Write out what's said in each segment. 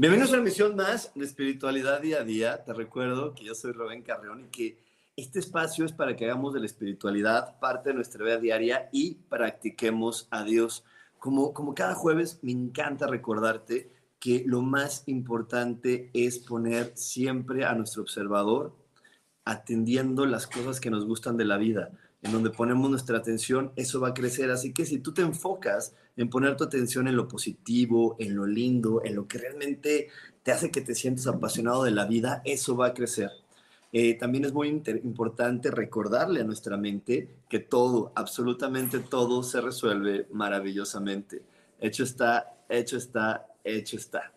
Bienvenidos a una emisión más de Espiritualidad Día a Día. Te recuerdo que yo soy Rubén Carreón y que este espacio es para que hagamos de la espiritualidad parte de nuestra vida diaria y practiquemos a Dios. Como, como cada jueves, me encanta recordarte que lo más importante es poner siempre a nuestro observador atendiendo las cosas que nos gustan de la vida en donde ponemos nuestra atención, eso va a crecer. Así que si tú te enfocas en poner tu atención en lo positivo, en lo lindo, en lo que realmente te hace que te sientes apasionado de la vida, eso va a crecer. Eh, también es muy importante recordarle a nuestra mente que todo, absolutamente todo se resuelve maravillosamente. Hecho está, hecho está, hecho está.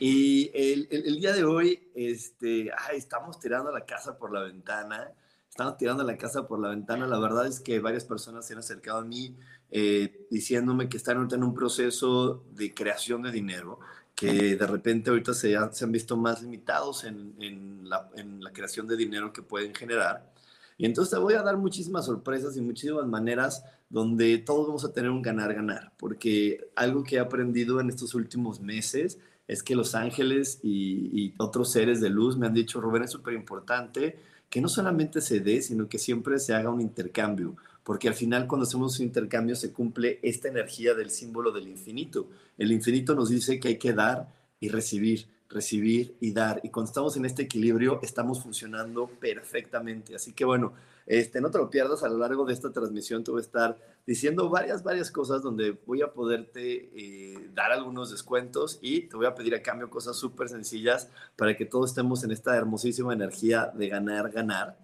Y el, el, día de hoy, este, ay, estamos tirando la casa por la ventana estamos tirando la casa por la ventana. La verdad es que varias personas se han acercado a mí eh, diciéndome que están ahorita en un proceso de creación de dinero, que de repente ahorita se, han, se han visto más limitados en, en, la, en, la, creación de dinero que pueden generar. Y entonces te voy a dar muchísimas sorpresas y muchísimas maneras donde todos vamos a tener un ganar-ganar, porque algo que he aprendido en estos últimos meses es que los ángeles y, y otros seres de luz me han dicho, Rubén, es súper importante que no solamente se dé, sino que siempre se haga un intercambio, porque al final cuando hacemos un intercambio se cumple esta energía del símbolo del infinito. El infinito nos dice que hay que dar y recibir, recibir y dar, y cuando estamos en este equilibrio estamos funcionando perfectamente. Así que bueno, este, no te lo pierdas a lo largo de esta transmisión, te voy a estar diciendo varias, varias cosas donde voy a poderte eh, dar algunos descuentos y te voy a pedir a cambio cosas súper sencillas para que todos estemos en esta hermosísima energía de ganar, ganar.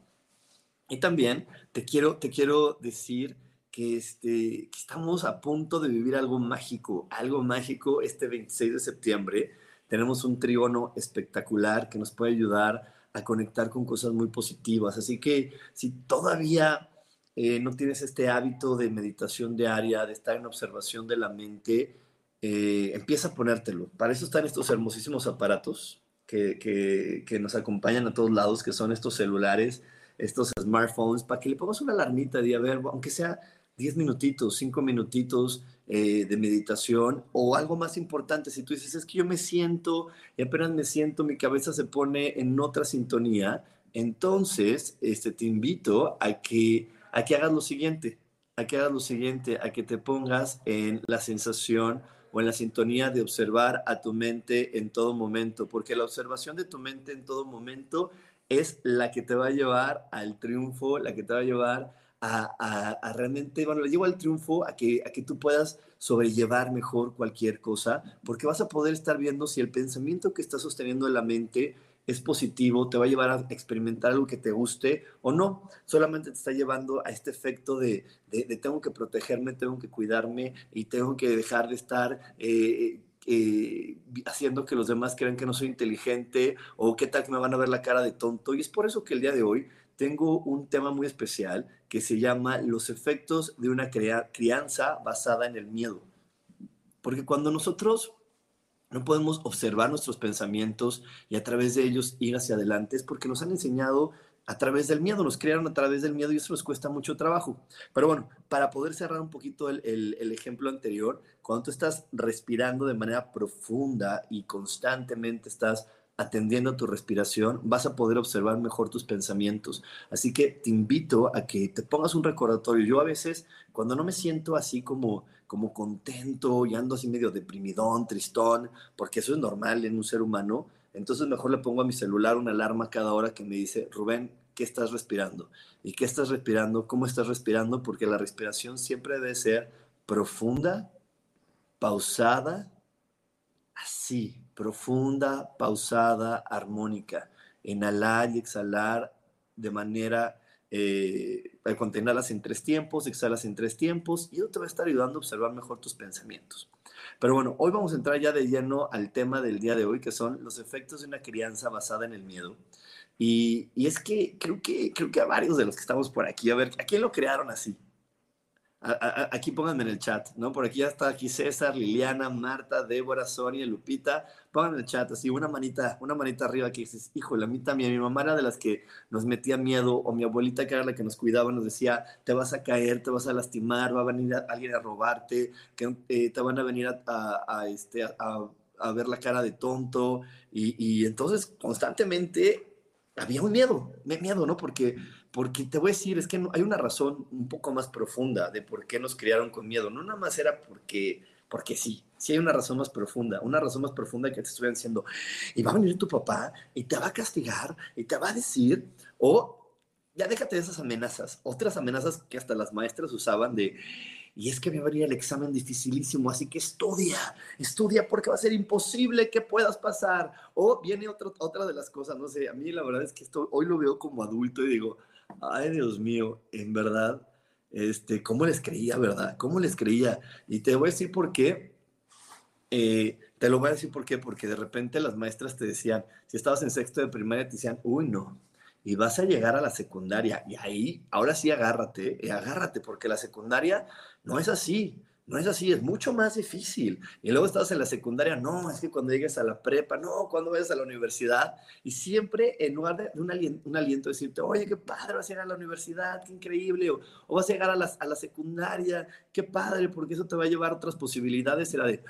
Y también te quiero, te quiero decir que, este, que estamos a punto de vivir algo mágico, algo mágico este 26 de septiembre. Tenemos un trígono espectacular que nos puede ayudar a conectar con cosas muy positivas. Así que si todavía eh, no tienes este hábito de meditación diaria, de estar en observación de la mente, eh, empieza a ponértelo. Para eso están estos hermosísimos aparatos que, que, nos acompañan a todos lados, que son estos celulares, estos smartphones, para que le pongas una alarmita de, a ver, aunque sea 10 minutitos, 5 minutitos eh, de meditación o algo más importante, si tú dices, es que yo me siento y apenas me siento, mi cabeza se pone en otra sintonía, entonces este, te invito a que, a que hagas lo siguiente, a que hagas lo siguiente, a que te pongas en la sensación o en la sintonía de observar a tu mente en todo momento, porque la observación de tu mente en todo momento es la que te va a llevar al triunfo, la que te va a llevar a, realmente, bueno, le llevo al triunfo, a que, a que tú puedas sobrellevar mejor cualquier cosa, porque vas a poder estar viendo si el pensamiento que está sosteniendo en la mente es positivo, te va a llevar a experimentar algo que te guste o no, solamente te está llevando a este efecto de, de, tengo que protegerme, tengo que cuidarme y tengo que dejar de estar... Eh, eh, haciendo que los demás crean que no soy inteligente o qué tal que me van a ver la cara de tonto. Y es por eso que el día de hoy tengo un tema muy especial que se llama los efectos de una crianza basada en el miedo. Porque cuando nosotros no podemos observar nuestros pensamientos y a través de ellos ir hacia adelante, es porque nos han enseñado a través del miedo, nos crearon a través del miedo y eso nos cuesta mucho trabajo. Pero bueno, para poder cerrar un poquito el, ejemplo anterior, cuando tú estás respirando de manera profunda y constantemente estás atendiendo a tu respiración, vas a poder observar mejor tus pensamientos. Así que te invito a que te pongas un recordatorio. Yo a veces, cuando no me siento así como, como contento y ando así medio deprimidón, tristón, porque eso es normal en un ser humano, entonces mejor le pongo a mi celular una alarma cada hora que me dice, Rubén, qué estás respirando. ¿Y qué estás respirando? ¿Cómo estás respirando? Porque la respiración siempre debe ser profunda, pausada, así, profunda, pausada, armónica. Inhalar y exhalar de manera eh, contenerlas en tres tiempos, exhalas en tres tiempos y eso te va a estar ayudando a observar mejor tus pensamientos. Pero bueno, hoy vamos a entrar ya de lleno al tema del día de hoy, que son los efectos de una crianza basada en el miedo. Y, y es que creo, que creo que a varios de los que estamos por aquí, a ver, ¿a quién lo crearon así? Aquí pónganme en el chat, ¿no? Por aquí ya está aquí César, Liliana, Marta, Débora, Sonia, Lupita. Pónganme en el chat, así una manita, una manita arriba que dices, híjole, a mí también, mi mamá era de las que nos metía miedo, o mi abuelita que era la que nos cuidaba, nos decía, te vas a caer, te vas a lastimar, va a venir alguien a robarte, que eh, te van a venir a, este, a, ver la cara de tonto. Y, y entonces constantemente había un miedo, miedo, ¿no? Porque porque te voy a decir, es que hay una razón un poco más profunda de por qué nos criaron con miedo. No nada más era porque, porque sí, sí hay una razón más profunda, una razón más profunda que te estuvieran diciendo, y va a venir tu papá y te va a castigar y te va a decir, o ya déjate de esas amenazas, otras amenazas que hasta las maestras usaban de, y es que me va el examen dificilísimo, así que estudia, estudia porque va a ser imposible que puedas pasar. O viene otra, otra de las cosas, no sé, a mí la verdad es que esto hoy lo veo como adulto y digo, ay Dios mío, en verdad, este, ¿cómo les creía, verdad? ¿Cómo les creía? Y te voy a decir por qué. Eh, te lo voy a decir por qué, porque de repente las maestras te decían, si estabas en sexto de primaria, te decían, uy, no, y vas a llegar a la secundaria. Y ahí, ahora sí agárrate, eh, agárrate, porque la secundaria no es así. No es así, es mucho más difícil. Y luego estás en la secundaria, no, es que cuando llegues a la prepa, no, cuando vayas a la universidad. Y siempre en lugar de un, aliento, un aliento decirte, oye, qué padre, vas a llegar a la universidad, qué increíble, o, vas a llegar a la, a la, secundaria, qué padre, porque eso te va a llevar a otras posibilidades. Era de,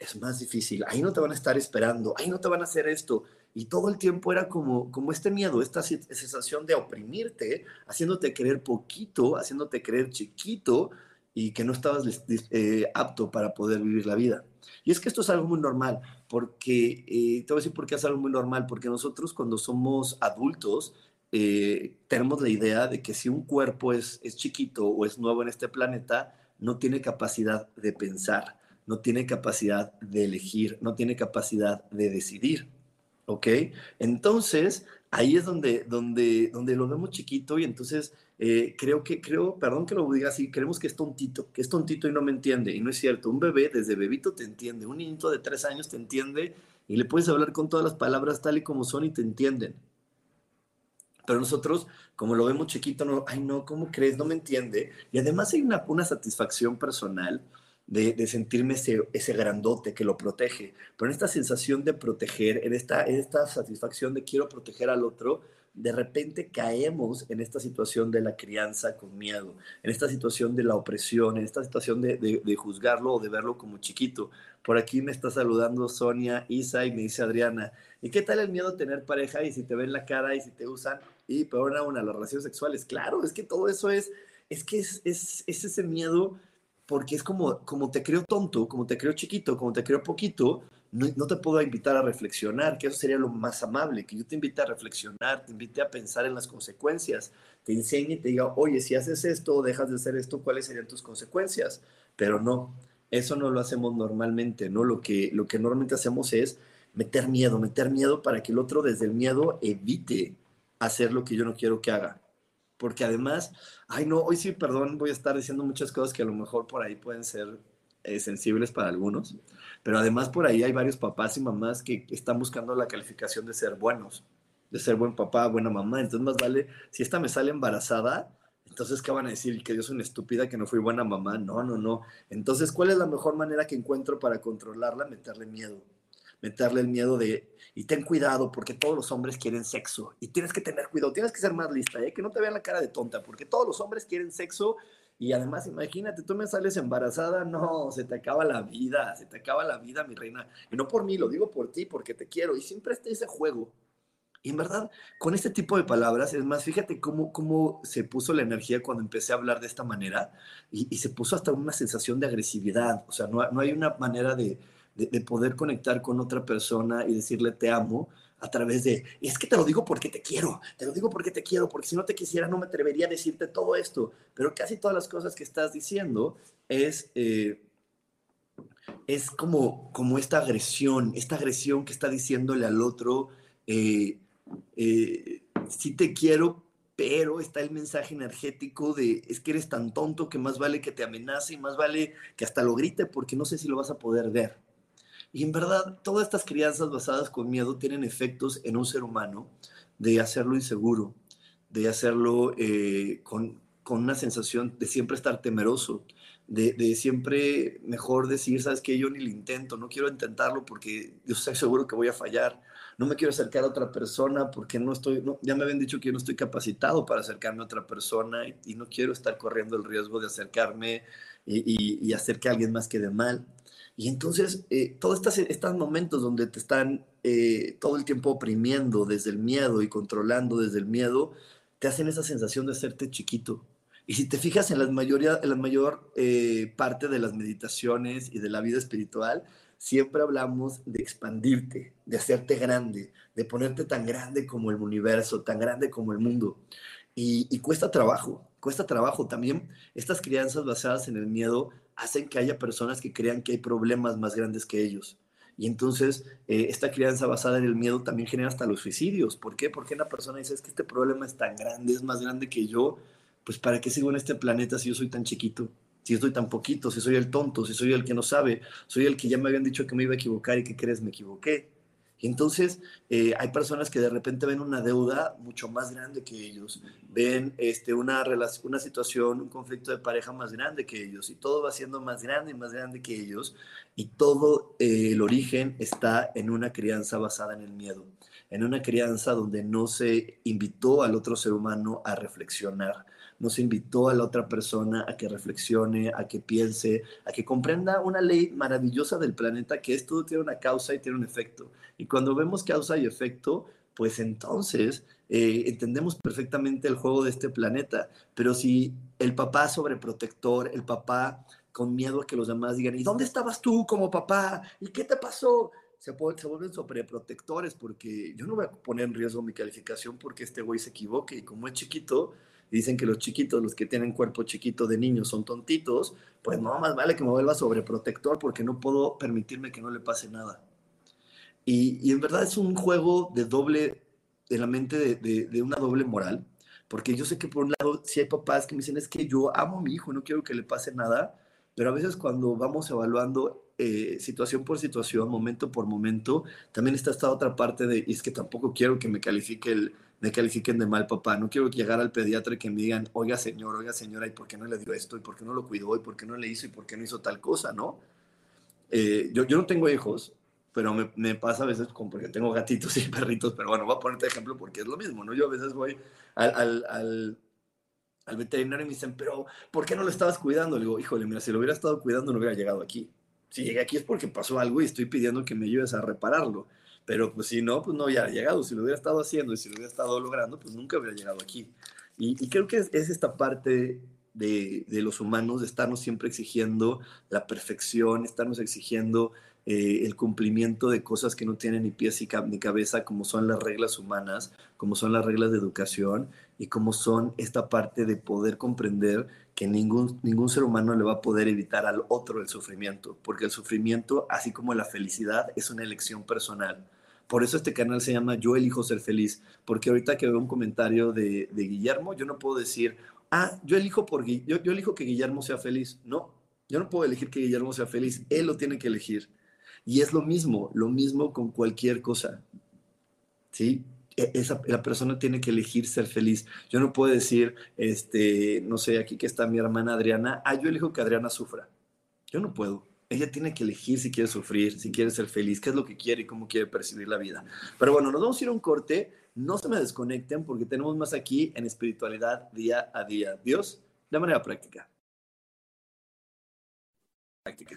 es más difícil, ahí no te van a estar esperando, ahí no te van a hacer esto. Y todo el tiempo era como, como este miedo, esta sensación de oprimirte, haciéndote creer poquito, haciéndote creer chiquito, y que no estabas eh, apto para poder vivir la vida. Y es que esto es algo muy normal, porque, eh, te voy a decir por qué es algo muy normal, porque nosotros cuando somos adultos eh, tenemos la idea de que si un cuerpo es, es chiquito o es nuevo en este planeta, no tiene capacidad de pensar, no tiene capacidad de elegir, no tiene capacidad de decidir. ¿Ok? Entonces, ahí es donde, donde, donde lo vemos chiquito y entonces eh, creo que, creo, perdón que lo diga así, creemos que es tontito, que es tontito y no me entiende. Y no es cierto. Un bebé desde bebito te entiende, un niño de tres años te entiende y le puedes hablar con todas las palabras tal y como son y te entienden. Pero nosotros, como lo vemos chiquito, no, ay no, ¿cómo crees? No me entiende. Y además hay una, una satisfacción personal de, sentirme ese, ese grandote que lo protege. Pero en esta sensación de proteger, en esta, satisfacción de quiero proteger al otro, de repente caemos en esta situación de la crianza con miedo, en esta situación de la opresión, en esta situación de, juzgarlo o de verlo como chiquito. Por aquí me está saludando Sonia, Isa y me dice Adriana, ¿y qué tal el miedo a tener pareja y si te ven la cara y si te usan? Y peor aún a las relaciones sexuales. Claro, es que todo eso es, es que es, es ese miedo porque es como, como te creo tonto, como te creo chiquito, como te creo poquito, no, te puedo invitar a reflexionar, que eso sería lo más amable, que yo te invite a reflexionar, te invite a pensar en las consecuencias, te enseñe y te diga, oye, si haces esto o dejas de hacer esto, ¿cuáles serían tus consecuencias? Pero no, eso no lo hacemos normalmente, ¿no? Lo que, lo que normalmente hacemos es meter miedo, meter miedo para que el otro desde el miedo evite hacer lo que yo no quiero que haga. Porque además, ay no, hoy sí, perdón, voy a estar diciendo muchas cosas que a lo mejor por ahí pueden ser eh, sensibles para algunos pero además por ahí hay varios papás y mamás que están buscando la calificación de ser buenos, de ser buen papá, buena mamá. Entonces más vale, si esta me sale embarazada, entonces ¿qué van a decir? Que yo soy una estúpida, que no fui buena mamá. No, no, no. Entonces, ¿cuál es la mejor manera que encuentro para controlarla? Meterle miedo. Meterle el miedo de, y ten cuidado porque todos los hombres quieren sexo. Y tienes que tener cuidado, tienes que ser más lista, ¿eh? que no te vean la cara de tonta, porque todos los hombres quieren sexo y además, imagínate, tú me sales embarazada, no, se te acaba la vida, se te acaba la vida, mi reina. Y no por mí, lo digo por ti, porque te quiero. Y siempre está ese juego. Y en verdad, con este tipo de palabras, es más, fíjate cómo, cómo se puso la energía cuando empecé a hablar de esta manera y, se puso hasta una sensación de agresividad. O sea, no, no hay una manera de, de, de, poder conectar con otra persona y decirle te amo a través de, es que te lo digo porque te quiero, te lo digo porque te quiero, porque si no te quisiera no me atrevería a decirte todo esto, pero casi todas las cosas que estás diciendo es... Eh, es como, como esta agresión, esta agresión que está diciéndole al otro, eh, eh, sí te quiero, pero está el mensaje energético de es que eres tan tonto que más vale que te amenace y más vale que hasta lo grite porque no sé si lo vas a poder ver. Y en verdad, todas estas crianzas basadas con miedo tienen efectos en un ser humano de hacerlo inseguro, de hacerlo eh, con, con, una sensación de siempre estar temeroso, de, de, siempre mejor decir, sabes que yo ni lo intento, no quiero intentarlo porque yo estoy seguro que voy a fallar, no me quiero acercar a otra persona porque no estoy, ya me habían dicho que yo no estoy capacitado para acercarme a otra persona y, no quiero estar corriendo el riesgo de acercarme y, y hacer que alguien más quede mal. Y entonces, eh, todos estos, momentos donde te están eh, todo el tiempo oprimiendo desde el miedo y controlando desde el miedo, te hacen esa sensación de hacerte chiquito. Y si te fijas en la, mayoría, en la mayor eh, parte de las meditaciones y de la vida espiritual, siempre hablamos de expandirte, de hacerte grande, de ponerte tan grande como el universo, tan grande como el mundo. Y cuesta trabajo, cuesta trabajo. También estas crianzas basadas en el miedo hacen que haya personas que crean que hay problemas más grandes que ellos. Y entonces eh, esta crianza basada en el miedo también genera hasta los suicidios. ¿Por qué? Porque una persona dice, es que este problema es tan grande, es más grande que yo, pues ¿para qué sigo en este planeta si yo soy tan chiquito? Si estoy tan poquito, si soy el tonto, si soy el que no sabe, soy el que ya me habían dicho que me iba a equivocar y que crees me equivoqué. Y entonces eh, hay personas que de repente ven una deuda mucho más grande que ellos, ven este, una, una situación, un conflicto de pareja más grande que ellos, y todo va siendo más grande y más grande que ellos, y todo eh, el origen está en una crianza basada en el miedo, en una crianza donde no se invitó al otro ser humano a reflexionar, nos invitó a la otra persona a que reflexione, a que piense, a que comprenda una ley maravillosa del planeta que es todo tiene una causa y tiene un efecto. Y cuando vemos causa y efecto, pues entonces eh, entendemos perfectamente el juego de este planeta. Pero si el papá sobreprotector, el papá con miedo a que los demás digan, ¿y dónde estabas tú como papá? ¿Y qué te pasó? Se, se vuelven sobreprotectores porque yo no voy a poner en riesgo mi calificación porque este güey se equivoque y como es chiquito, dicen que los chiquitos, los que tienen cuerpo chiquito de niños son tontitos, pues no, más vale que me vuelva sobreprotector porque no puedo permitirme que no le pase nada. Y, en verdad es un juego de doble, de la mente de, de, una doble moral, porque yo sé que por un lado, si hay papás que me dicen, es que yo amo a mi hijo, no quiero que le pase nada, pero a veces cuando vamos evaluando eh, situación por situación, momento por momento, también está esta otra parte de, y es que tampoco quiero que me califique el, me califiquen de mal papá. No quiero llegar al pediatra y que me digan, oiga señor, oiga señora, ¿y por qué no le dio esto? ¿Y por qué no lo cuidó? ¿Y por qué no le hizo? ¿Y por qué no hizo tal cosa? ¿No? Eh, yo, yo no tengo hijos, pero me, pasa a veces con, porque tengo gatitos y perritos, pero bueno, voy a ponerte ejemplo porque es lo mismo, ¿no? Yo a veces voy al, al veterinario y me dicen, pero ¿por qué no lo estabas cuidando? Le digo, híjole, mira, si lo hubiera estado cuidando no hubiera llegado aquí. Si llegué aquí es porque pasó algo y estoy pidiendo que me ayudes a repararlo. Pero pues si no, pues no hubiera llegado. Si lo hubiera estado haciendo y si lo hubiera estado logrando, pues nunca hubiera llegado aquí. Y, creo que es, esta parte de, de, los humanos, de estarnos siempre exigiendo la perfección, estarnos exigiendo eh, el cumplimiento de cosas que no tienen ni pies ni cabeza, como son las reglas humanas, como son las reglas de educación y como son esta parte de poder comprender que ningún, ningún ser humano le va a poder evitar al otro el sufrimiento, porque el sufrimiento, así como la felicidad, es una elección personal. Por eso este canal se llama Yo elijo ser feliz, porque ahorita que veo un comentario de, Guillermo, yo no puedo decir, ah, yo elijo, por, yo, yo elijo que Guillermo sea feliz. No, yo no puedo elegir que Guillermo sea feliz, él lo tiene que elegir. Y es lo mismo, lo mismo con cualquier cosa. ¿Sí? E, esa, la persona tiene que elegir ser feliz. Yo no puedo decir, este, no sé, aquí que está mi hermana Adriana, ah, yo elijo que Adriana sufra. Yo no puedo ella tiene que elegir si quiere sufrir, si quiere ser feliz, qué es lo que quiere y cómo quiere percibir la vida. Pero bueno, nos vamos a ir a un corte. No se me desconecten porque tenemos más aquí en espiritualidad día a día. Dios, de manera práctica. Práctica.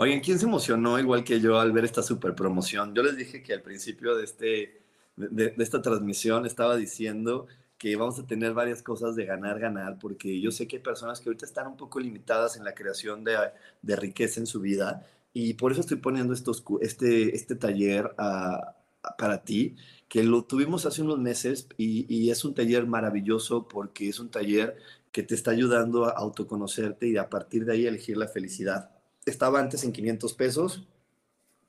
Oigan, ¿quién se emocionó igual que yo al ver esta super promoción? Yo les dije que al principio de, este, de, esta transmisión estaba diciendo que vamos a tener varias cosas de ganar, ganar, porque yo sé que hay personas que ahorita están un poco limitadas en la creación de, de riqueza en su vida y por eso estoy poniendo estos, este, este taller para ti, que lo tuvimos hace unos meses y, y es un taller maravilloso porque es un taller que te está ayudando a autoconocerte y a partir de ahí elegir la felicidad estaba antes en 500 pesos,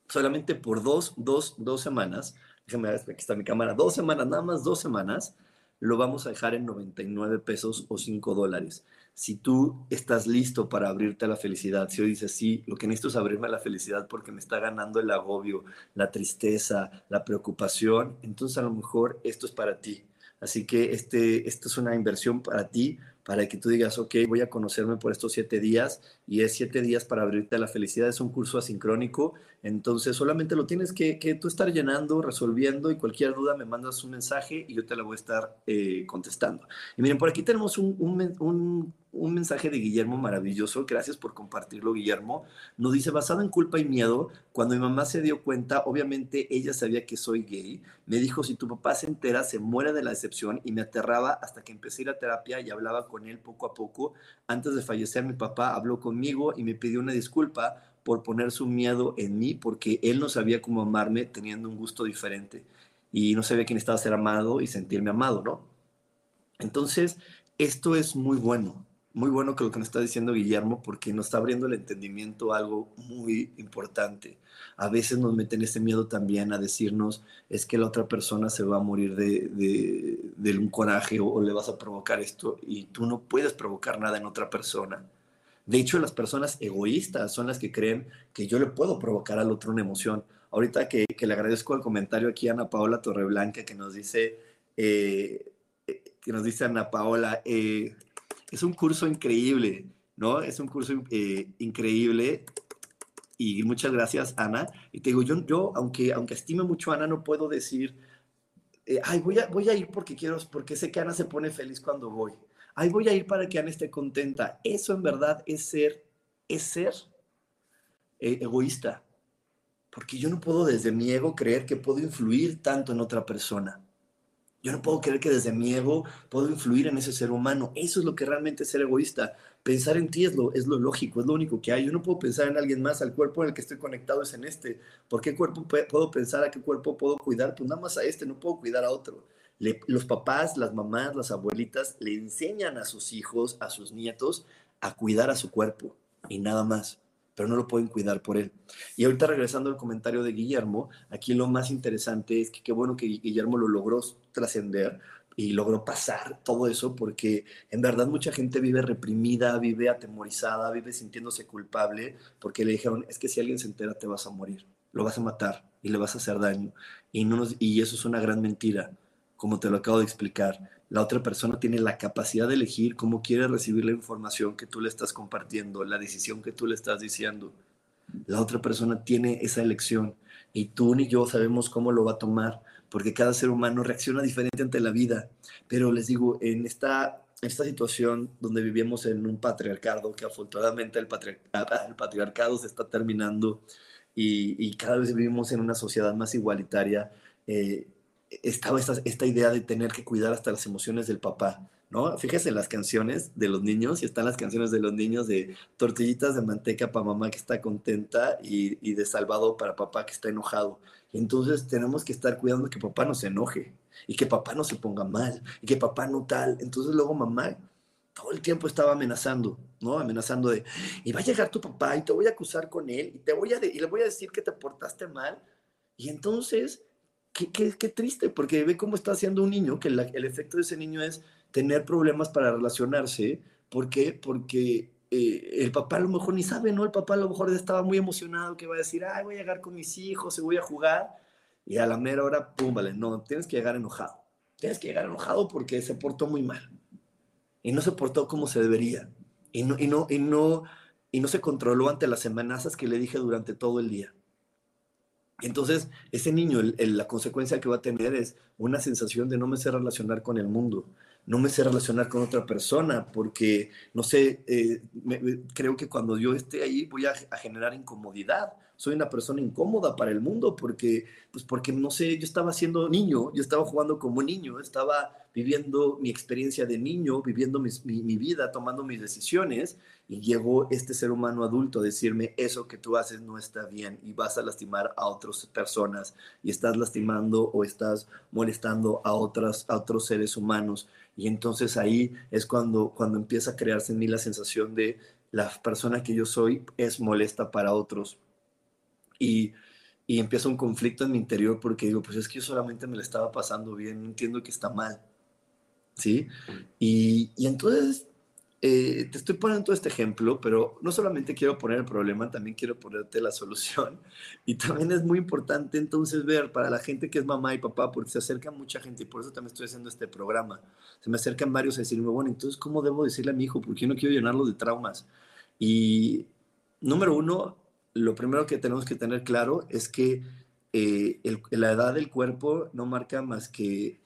solamente por dos, dos, dos semanas, déjame ver, aquí está mi cámara, dos semanas, nada más dos semanas, lo vamos a dejar en 99 pesos o 5 dólares. Si tú estás listo para abrirte a la felicidad, si hoy dices, sí, lo que necesito es abrirme a la felicidad porque me está ganando el agobio, la tristeza, la preocupación, entonces a lo mejor esto es para ti. Así que este, esto es una inversión para ti para que tú digas, ok, voy a conocerme por estos siete días y es siete días para abrirte a la felicidad. Es un curso asincrónico, entonces solamente lo tienes que, que tú estar llenando, resolviendo y cualquier duda me mandas un mensaje y yo te la voy a estar eh, contestando. Y miren, por aquí tenemos un, un, un mensaje de Guillermo maravilloso. Gracias por compartirlo, Guillermo. Nos dice, basado en culpa y miedo, cuando mi mamá se dio cuenta, obviamente ella sabía que soy gay. Me dijo, si tu papá se entera, se muere de la decepción y me aterraba hasta que empecé a ir a terapia y hablaba con él poco a poco. Antes de fallecer, mi papá habló conmigo y me pidió una disculpa por poner su miedo en mí porque él no sabía cómo amarme teniendo un gusto diferente y no sabía quién estaba ser amado y sentirme amado, ¿no? Entonces, esto es muy bueno muy bueno que lo que nos está diciendo Guillermo, porque nos está abriendo el entendimiento a algo muy importante. A veces nos meten ese miedo también a decirnos, es que la otra persona se va a morir de, un coraje o, le vas a provocar esto, y tú no puedes provocar nada en otra persona. De hecho, las personas egoístas son las que creen que yo le puedo provocar al otro una emoción. Ahorita que, le agradezco el comentario aquí a Ana Paola Torreblanca que nos dice, eh, eh, que nos dice Ana Paola, eh, es un curso increíble, ¿no? Es un curso eh, increíble y muchas gracias, Ana. Y te digo, yo, yo aunque, aunque estime mucho Ana, no puedo decir, eh, ay, voy a, voy a ir porque quiero, porque sé que Ana se pone feliz cuando voy. Ay, voy a ir para que Ana esté contenta. Eso en verdad es ser, es ser eh, egoísta. Porque yo no puedo desde mi ego creer que puedo influir tanto en otra persona. Yo no puedo creer que desde mi ego puedo influir en ese ser humano. Eso es lo que realmente es ser egoísta. Pensar en ti es lo, es lo lógico, es lo único que hay. Yo no puedo pensar en alguien más. Al cuerpo en el que estoy conectado es en este. ¿Por qué cuerpo puedo pensar a qué cuerpo puedo cuidar? Pues nada más a este, no puedo cuidar a otro. los papás, las mamás, las abuelitas le enseñan a sus hijos, a sus nietos, a cuidar a su cuerpo y nada más pero no lo pueden cuidar por él. Y ahorita regresando al comentario de Guillermo, aquí lo más interesante es que qué bueno que Guillermo lo logró trascender y logró pasar todo eso, porque en verdad mucha gente vive reprimida, vive atemorizada, vive sintiéndose culpable, porque le dijeron, es que si alguien se entera te vas a morir, lo vas a matar y le vas a hacer daño. Y, no y eso es una gran mentira, como te lo acabo de explicar la otra persona tiene la capacidad de elegir cómo quiere recibir la información que tú le estás compartiendo, la decisión que tú le estás diciendo. La otra persona tiene esa elección y tú ni yo sabemos cómo lo va a tomar, porque cada ser humano reacciona diferente ante la vida. Pero les digo, en esta, esta situación donde vivimos en un patriarcado, que afortunadamente el, el patriarcado se está terminando y, cada vez vivimos en una sociedad más igualitaria, eh, estaba esta, esta idea de tener que cuidar hasta las emociones del papá. ¿no? Fíjese las canciones de los niños y están las canciones de los niños de tortillitas de manteca para mamá que está contenta y, y de salvado para papá que está enojado. Entonces tenemos que estar cuidando que papá no se enoje y que papá no se ponga mal y que papá no tal. Entonces luego mamá todo el tiempo estaba amenazando, ¿no? Amenazando de, y va a llegar tu papá y te voy a acusar con él y, te voy a y le voy a decir que te portaste mal. Y entonces, qué, qué, qué triste, porque ve cómo está haciendo un niño, que el efecto de ese niño es tener problemas para relacionarse. ¿Por qué? Porque eh, el papá a lo mejor ni sabe, ¿no? El papá a lo mejor estaba muy emocionado que va a decir, ay, voy a llegar con mis hijos y voy a jugar. Y a la mera hora, pum, vale, no, tienes que llegar enojado. Tienes que llegar enojado porque se portó muy mal. Y no se portó como se debería. Y no, y no, y no, y no se controló ante las amenazas que le dije durante todo el día. Entonces, ese niño, la consecuencia que va a tener es una sensación de no me sé relacionar con el mundo, no me sé relacionar con otra persona porque, no sé, eh, creo que cuando yo esté ahí voy a, generar incomodidad. Soy una persona incómoda para el mundo porque, pues porque, no sé, yo estaba siendo niño, yo estaba jugando como niño, estaba viviendo mi experiencia de niño, viviendo mi, mi, vida, tomando mis decisiones, y llegó este ser humano adulto a decirme, eso que tú haces no está bien y vas a lastimar a otras personas y estás lastimando o estás molestando a, otras, a otros seres humanos. Y entonces ahí es cuando, cuando empieza a crearse en mí la sensación de la persona que yo soy es molesta para otros. Y, y empieza un conflicto en mi interior porque digo, pues es que yo solamente me la estaba pasando bien, no entiendo que está mal. ¿Sí? Y, y entonces eh, te estoy poniendo todo este ejemplo, pero no solamente quiero poner el problema, también quiero ponerte la solución. Y también es muy importante entonces ver para la gente que es mamá y papá, porque se acerca mucha gente y por eso también estoy haciendo este programa. Se me acercan varios a decirme, bueno, entonces, ¿cómo debo decirle a mi hijo? Porque yo no quiero llenarlo de traumas. Y número uno, lo primero que tenemos que tener claro es que eh, la edad del cuerpo no marca más que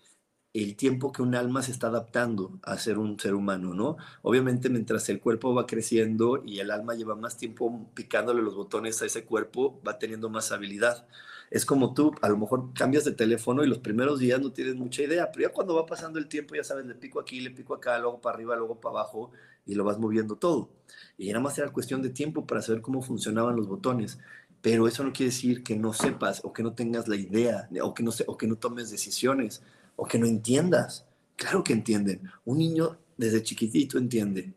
el tiempo que un alma se está adaptando a ser un ser humano, ¿no? Obviamente mientras el cuerpo va creciendo y el alma lleva más tiempo picándole los botones a ese cuerpo, va teniendo más habilidad. Es como tú, a lo mejor cambias de teléfono y los primeros días no tienes mucha idea, pero ya cuando va pasando el tiempo, ya sabes, le pico aquí, le pico acá, luego para arriba, luego para abajo y lo vas moviendo todo. Y nada más era cuestión de tiempo para saber cómo funcionaban los botones pero eso no quiere decir que no sepas o que no tengas la idea o que no, o que no tomes decisiones o que no entiendas. Claro que entienden. Un niño desde chiquitito entiende.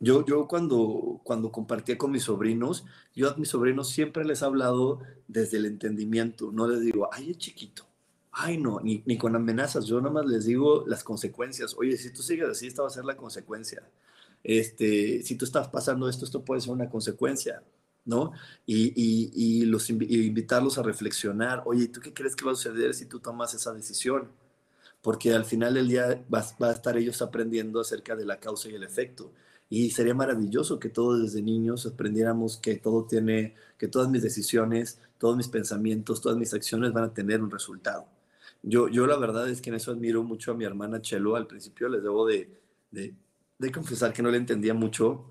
Yo, yo cuando, cuando compartía con mis sobrinos, yo a mis sobrinos siempre les he hablado desde el entendimiento. No les digo, ay, es chiquito. Ay, no, ni, ni con amenazas. Yo nada más les digo las consecuencias. Oye, si tú sigues así, esta va a ser la consecuencia. Este, si tú estás pasando esto, esto puede ser una consecuencia. ¿no? Y, y, y los invitarlos a reflexionar, oye, ¿tú qué crees que va a suceder si tú tomas esa decisión? porque al final del día va, a estar ellos aprendiendo acerca de la causa y el efecto. Y sería maravilloso que todos desde niños aprendiéramos que todo tiene, que todas mis decisiones, todos mis pensamientos, todas mis acciones van a tener un resultado. Yo, yo la verdad es que en eso admiro mucho a mi hermana Chelo. Al principio les debo de, de, confesar que no le entendía mucho,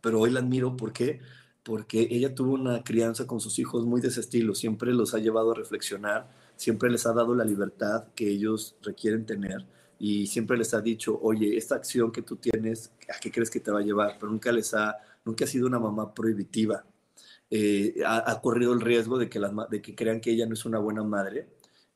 pero hoy la admiro. ¿Por qué? Porque ella tuvo una crianza con sus hijos muy de ese estilo. Siempre los ha llevado a reflexionar siempre les ha dado la libertad que ellos requieren tener y siempre les ha dicho, oye, esta acción que tú tienes, ¿a qué crees que te va a llevar? Pero nunca les ha, nunca ha sido una mamá prohibitiva. Eh, ha, corrido el riesgo de que, las, de que crean que ella no es una buena madre,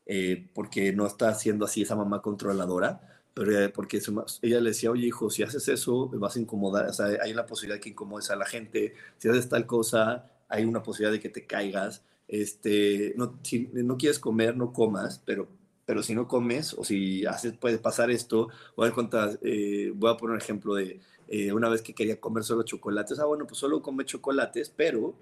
eh, porque no está siendo así esa mamá controladora, pero eh, porque ella le decía, oye hijo, si haces eso, vas a incomodar, o sea, hay la posibilidad que incomodes a la gente, si haces tal cosa, hay una posibilidad de que te caigas, este, no, si no quieres comer, no comas, pero, pero si no comes o si haces, puede pasar esto, voy a, eh, voy a poner un ejemplo de eh, una vez que quería comer solo chocolates, ah, bueno, pues solo come chocolates, pero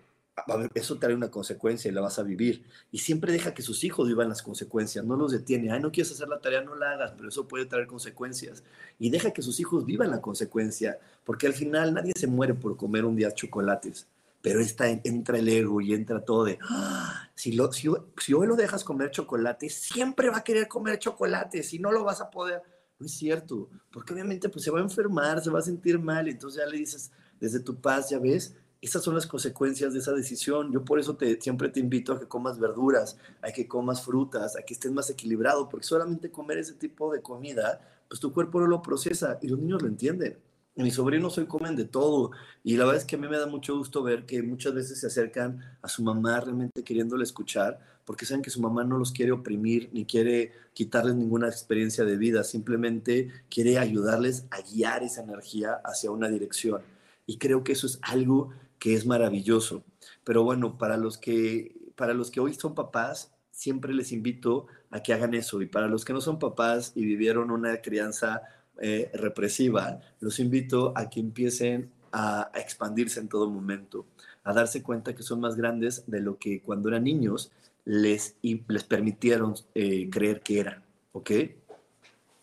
eso trae una consecuencia y la vas a vivir. Y siempre deja que sus hijos vivan las consecuencias, no los detiene. Ay, no quieres hacer la tarea, no la hagas, pero eso puede traer consecuencias. Y deja que sus hijos vivan la consecuencia, porque al final nadie se muere por comer un día chocolates pero está, entra el ego y entra todo de, ¡Ah! si, lo, hoy lo dejas comer chocolate, siempre va a querer comer chocolate, si no lo vas a poder. No es cierto, porque obviamente pues se va a enfermar, se va a sentir mal, entonces ya le dices, desde tu paz, ya ves, esas son las consecuencias de esa decisión. Yo por eso te, siempre te invito a que comas verduras, a que comas frutas, a que estés más equilibrado, porque solamente comer ese tipo de comida, pues tu cuerpo no lo procesa y los niños lo entienden. Mis sobrinos hoy comen de todo y la verdad es que a mí me da mucho gusto ver que muchas veces se acercan a su mamá realmente queriéndole escuchar porque saben que su mamá no los quiere oprimir ni quiere quitarles ninguna experiencia de vida, simplemente quiere ayudarles a guiar esa energía hacia una dirección. Y creo que eso es algo que es maravilloso. Pero bueno, para los que, para los que hoy son papás, siempre les invito a que hagan eso. Y para los que no son papás y vivieron una crianza eh, represiva, los invito a que empiecen a, expandirse en todo momento, a darse cuenta que son más grandes de lo que cuando eran niños les, les permitieron eh, creer que eran. ¿Ok?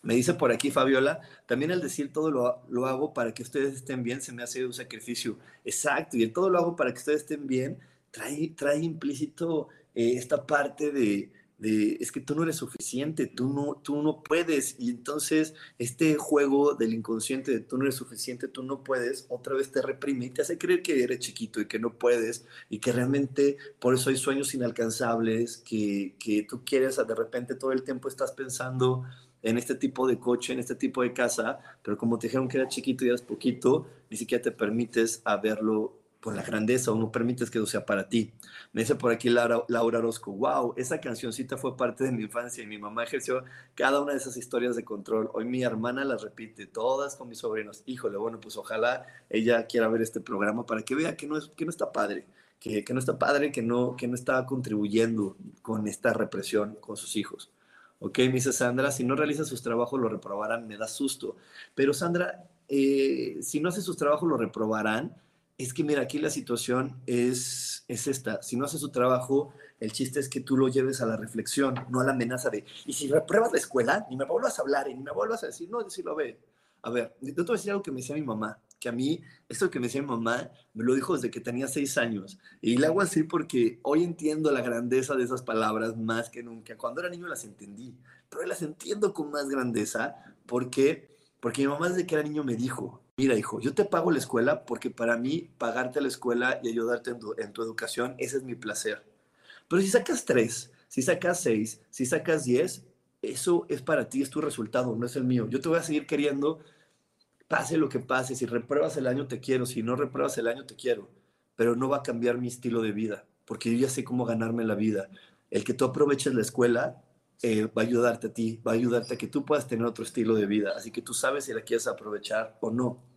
Me dice por aquí Fabiola, también al decir todo lo, lo, hago para que ustedes estén bien, se me hace un sacrificio. Exacto, y el todo lo hago para que ustedes estén bien, trae, trae implícito eh, esta parte de, de, es que tú no eres suficiente, tú no, tú no puedes. Y entonces este juego del inconsciente de tú no eres suficiente, tú no puedes, otra vez te reprime y te hace creer que eres chiquito y que no puedes y que realmente por eso hay sueños inalcanzables, que, que tú quieres, de repente todo el tiempo estás pensando en este tipo de coche, en este tipo de casa, pero como te dijeron que era chiquito y eras poquito, ni siquiera te permites a verlo por la grandeza o no permites que eso sea para ti. Me dice por aquí Laura, Laura Orozco, wow, esa cancioncita fue parte de mi infancia y mi mamá ejerció cada una de esas historias de control. Hoy mi hermana las repite, todas con mis sobrinos. Híjole, bueno, pues ojalá ella quiera ver este programa para que vea que no, es, que no está padre, que, que no está padre, que no, que no está contribuyendo con esta represión con sus hijos. Ok, me dice Sandra, si no realiza sus trabajos lo reprobarán, me da susto. Pero Sandra, eh, si no hace sus trabajos lo reprobarán, es que mira, aquí la situación es, es esta. Si no hace su trabajo, el chiste es que tú lo lleves a la reflexión, no a la amenaza de, y si repruebas la escuela, ni me vuelvas a hablar, ni me vuelvas a decir, no, decirlo, a ver. A ver, yo te voy a decir algo que me decía mi mamá que a mí, esto que me decía mi mamá, me lo dijo desde que tenía seis años. Y le hago así porque hoy entiendo la grandeza de esas palabras más que nunca. Cuando era niño las entendí, pero hoy las entiendo con más grandeza. ¿Por qué? Porque mi mamá desde que era niño me dijo, mira hijo, yo te pago la escuela porque para mí pagarte la escuela y ayudarte en tu, educación, ese es mi placer. Pero si sacas tres, si sacas seis, si sacas diez, eso es para ti, es tu resultado, no es el mío. Yo te voy a seguir queriendo pase lo que pase, si repruebas el año te quiero, si no repruebas el año te quiero, pero no va a cambiar mi estilo de vida, porque yo ya sé cómo ganarme la vida. El que tú aproveches la escuela eh, va a ayudarte a ti, va a ayudarte a que tú puedas tener otro estilo de vida, así que tú sabes si la quieres aprovechar o no.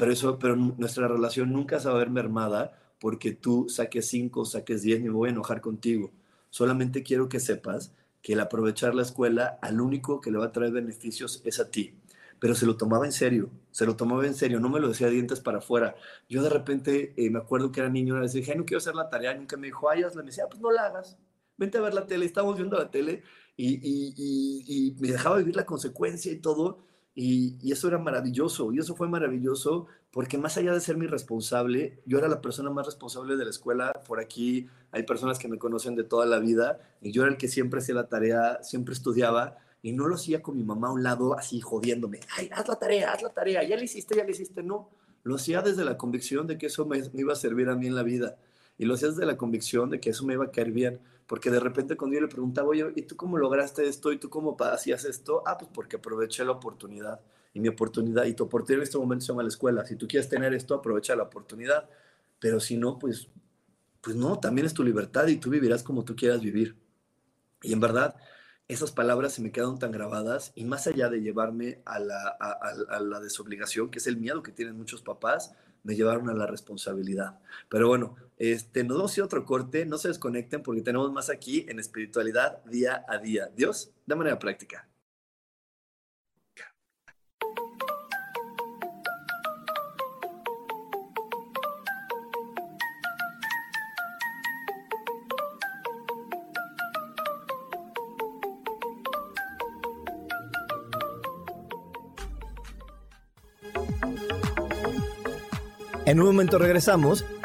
Pero, eso, pero nuestra relación nunca se va a ver mermada porque tú saques cinco, saques diez, ni me voy a enojar contigo. Solamente quiero que sepas que el aprovechar la escuela al único que le va a traer beneficios es a ti pero se lo tomaba en serio, se lo tomaba en serio, no me lo decía dientes para afuera. Yo de repente eh, me acuerdo que era niño, una vez dije, no quiero hacer la tarea, nunca me dijo, ay, hazla, me decía, ah, pues no la hagas, vente a ver la tele, estábamos viendo la tele y, y, y, me dejaba vivir la consecuencia y todo, y, eso era maravilloso, y eso fue maravilloso porque más allá de ser mi responsable, yo era la persona más responsable de la escuela, por aquí hay personas que me conocen de toda la vida, y yo era el que siempre hacía la tarea, siempre estudiaba, y no lo hacía con mi mamá a un lado así jodiéndome, ay, haz la tarea, haz la tarea, ya le hiciste, ya le hiciste, no. Lo hacía desde la convicción de que eso me, iba a servir a mí en la vida. Y lo hacía desde la convicción de que eso me iba a caer bien. Porque de repente cuando yo le preguntaba, oye, ¿y tú cómo lograste esto? ¿Y tú cómo hacías esto? Ah, pues porque aproveché la oportunidad. Y mi oportunidad, y tu oportunidad en este momento se llama la escuela. Si tú quieres tener esto, aprovecha la oportunidad. Pero si no, pues, pues no, también es tu libertad y tú vivirás como tú quieras vivir. Y en verdad, esas palabras se me quedaron tan grabadas y más allá de llevarme a la, desobligación, que es el miedo que tienen muchos papás, me llevaron a la responsabilidad. Pero bueno, este, nos vamos a a otro corte, no se desconecten porque tenemos más aquí en espiritualidad día a día. Dios, de manera práctica. En un momento regresamos